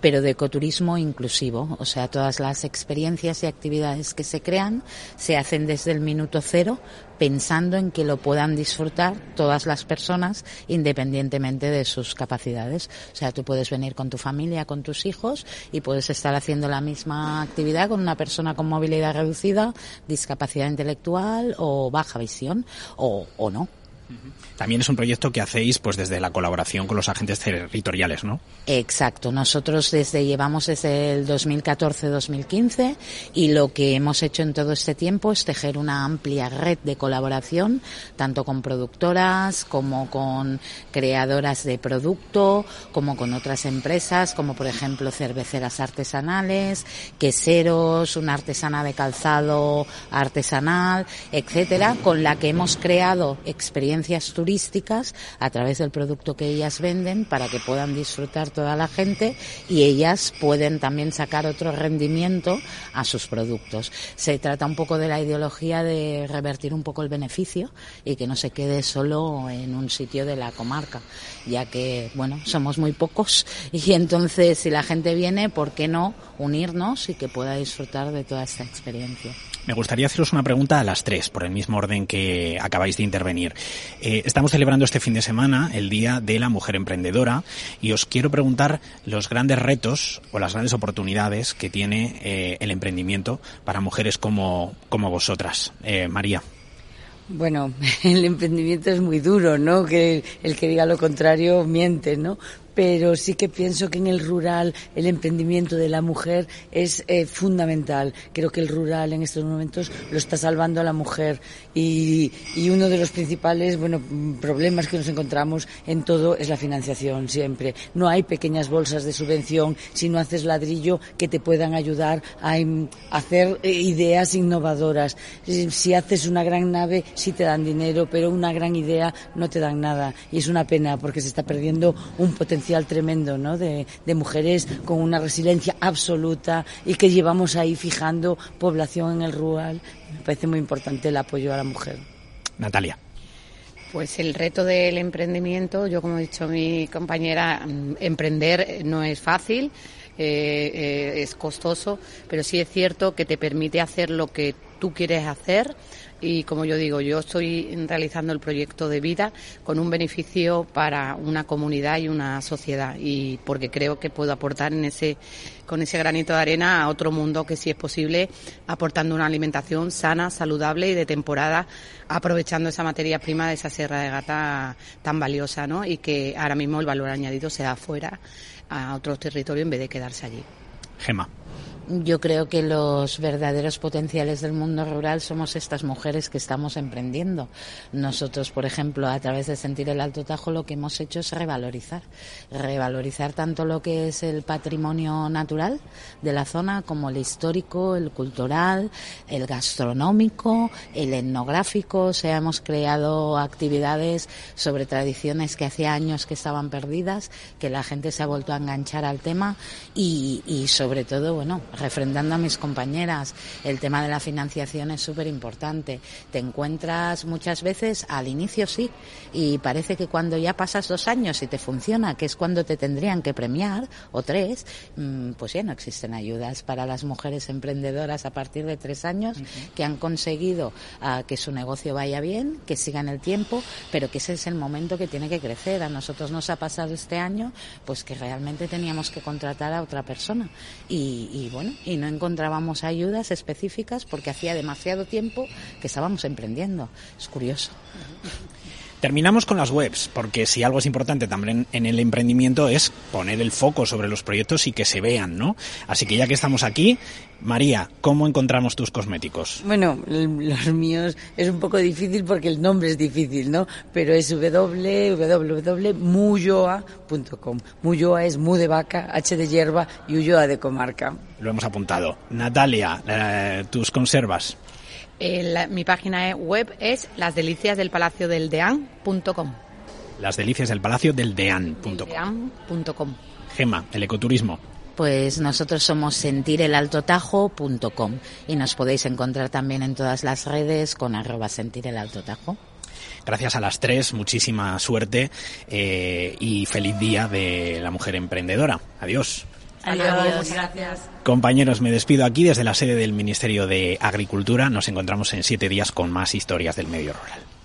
pero de ecoturismo inclusivo. O sea, todas las experiencias y actividades que se crean se hacen desde el minuto cero, pensando en que lo puedan disfrutar todas las personas independientemente de sus capacidades. O sea, tú puedes venir con tu familia, con tus hijos y puedes estar haciendo la misma actividad con una persona con movilidad reducida, discapacidad intelectual o baja visión o, o no. También es un proyecto que hacéis pues desde la colaboración con los agentes territoriales, ¿no? Exacto. Nosotros desde llevamos desde el 2014-2015 y lo que hemos hecho en todo este tiempo es tejer una amplia red de colaboración, tanto con productoras como con creadoras de producto, como con otras empresas, como por ejemplo cerveceras artesanales, queseros, una artesana de calzado artesanal, etcétera, con la que hemos creado experiencias a través del producto que ellas venden para que puedan disfrutar toda la gente y ellas pueden también sacar otro rendimiento a sus productos. Se trata un poco de la ideología de revertir un poco el beneficio y que no se quede solo en un sitio de la comarca, ya que, bueno, somos muy pocos y entonces si la gente viene, ¿por qué no unirnos y que pueda disfrutar de toda esta experiencia? Me gustaría haceros una pregunta a las tres, por el mismo orden que acabáis de intervenir. Eh, estamos celebrando este fin de semana el Día de la Mujer Emprendedora y os quiero preguntar los grandes retos o las grandes oportunidades que tiene eh, el emprendimiento para mujeres como, como vosotras. Eh, María. Bueno, el emprendimiento es muy duro, ¿no? Que el que diga lo contrario miente, ¿no? Pero sí que pienso que en el rural el emprendimiento de la mujer es eh, fundamental. Creo que el rural en estos momentos lo está salvando a la mujer y, uno de los principales bueno, problemas que nos encontramos en todo es la financiación siempre. No hay pequeñas bolsas de subvención si no haces ladrillo que te puedan ayudar a, hacer eh, ideas innovadoras. Si haces una gran nave sí te dan dinero, pero una gran idea no te dan nada y es una pena porque se está perdiendo un potencial tremendo, ¿no? De, mujeres con una resiliencia absoluta y que llevamos ahí fijando población en el rural. Me parece muy importante el apoyo a la mujer. Natalia. Pues el reto del emprendimiento, yo como ha dicho mi compañera, mm, emprender no es fácil, eh, eh, es costoso, pero sí es cierto que te permite hacer lo que tú quieres hacer y como yo digo, yo estoy realizando el proyecto de vida con un beneficio para una comunidad y una sociedad y porque creo que puedo aportar en ese con ese granito de arena a otro mundo que si es posible aportando una alimentación sana, saludable y de temporada aprovechando esa materia prima de esa sierra de gata tan valiosa, ¿no? Y que ahora mismo el valor añadido se da fuera a otros territorios en vez de quedarse allí. Gema. Yo creo que los verdaderos potenciales del mundo rural somos estas mujeres que estamos emprendiendo. Nosotros, por ejemplo, a través de Sentir el Alto Tajo, lo que hemos hecho es revalorizar. Revalorizar tanto lo que es el patrimonio natural de la zona como el histórico, el cultural, el gastronómico, el etnográfico. O sea, hemos creado actividades sobre tradiciones que hacía años que estaban perdidas, que la gente se ha vuelto a enganchar al tema y, y sobre todo, bueno, refrendando a mis compañeras, el tema de la financiación es súper importante. Te encuentras muchas veces al inicio sí, y parece que cuando ya pasas dos años y te funciona, que es cuando te tendrían que premiar, o tres, mm, pues ya no existen ayudas para las mujeres emprendedoras a partir de tres años que han conseguido ah, que su negocio vaya bien, que sigan el tiempo, pero que ese es el momento que tiene que crecer. A nosotros nos ha pasado este año, pues que realmente teníamos que contratar a otra persona. Y, y bueno, y no encontrábamos ayudas específicas porque hacía demasiado tiempo que estábamos emprendiendo. Es curioso. Terminamos con las webs, porque si algo es importante también en el emprendimiento es poner el foco sobre los proyectos y que se vean, ¿no? Así que ya que estamos aquí, María, ¿cómo encontramos tus cosméticos? Bueno, los míos es un poco difícil porque el nombre es difícil, ¿no? Pero es www.muyoa.com. Muyoa es mu de vaca, h de hierba y Ulloa de comarca. Lo hemos apuntado. Natalia, eh, tus conservas. Eh, mi página web es lasdeliciasdelpalaciodeldean.com. Las delicias del palacio del Dean.com. Gema, el ecoturismo. Pues nosotros somos sentirelaltotajo.com y nos podéis encontrar también en todas las redes con arroba sentirelaltotajo. Gracias a las tres, muchísima suerte eh, y feliz día de la mujer emprendedora. Adiós. Adiós, gracias. Compañeros, me despido aquí desde la sede del Ministerio de Agricultura. Nos encontramos en siete días con más historias del medio rural.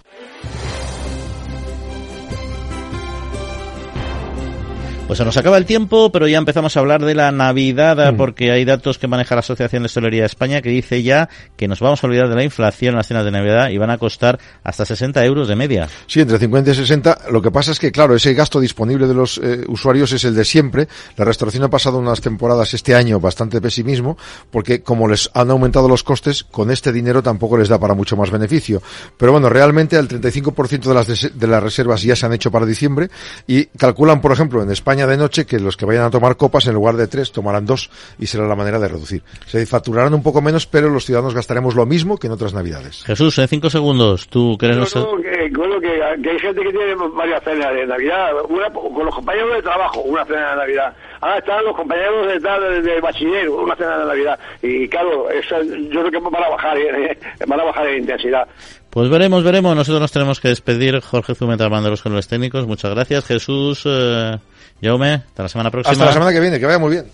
Pues se nos acaba el tiempo, pero ya empezamos a hablar de la Navidad, Mm. porque hay datos que maneja la Asociación de Hostelería de España que dice ya que nos vamos a olvidar de la inflación en las cenas de Navidad y van a costar hasta 60 euros de media. Sí, entre 50 y 60. Lo que pasa es que, claro, ese gasto disponible de los eh, usuarios es el de siempre. La restauración ha pasado unas temporadas este año bastante pesimismo, porque como les han aumentado los costes, con este dinero tampoco les da para mucho más beneficio. Pero bueno, realmente el 35% de las, de las reservas ya se han hecho para diciembre y calculan, por ejemplo, en España de noche que los que vayan a tomar copas en lugar de tres tomarán dos y será la manera de reducir. Se facturarán un poco menos, pero los ciudadanos gastaremos lo mismo que en otras navidades. Jesús, en cinco segundos, tú Yo nuestro- creo que, creo que, que hay gente que tiene varias cenas de Navidad, una con los compañeros de trabajo, una cena de Navidad. Ahora están los compañeros de, tal, de, de bachiller, una cena de Navidad. Y claro, eso, yo creo que van a bajar, eh, van a bajar en intensidad. Pues veremos, veremos. Nosotros nos tenemos que despedir. Jorge Zumeta, mando los controles técnicos. Muchas gracias. Jesús, eh, Jaume, hasta la semana próxima. Hasta la semana que viene, que vaya muy bien.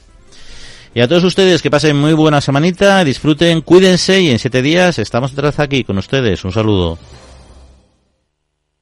Y a todos ustedes que pasen muy buena semanita, disfruten, cuídense y en siete días estamos otra vez aquí con ustedes. Un saludo.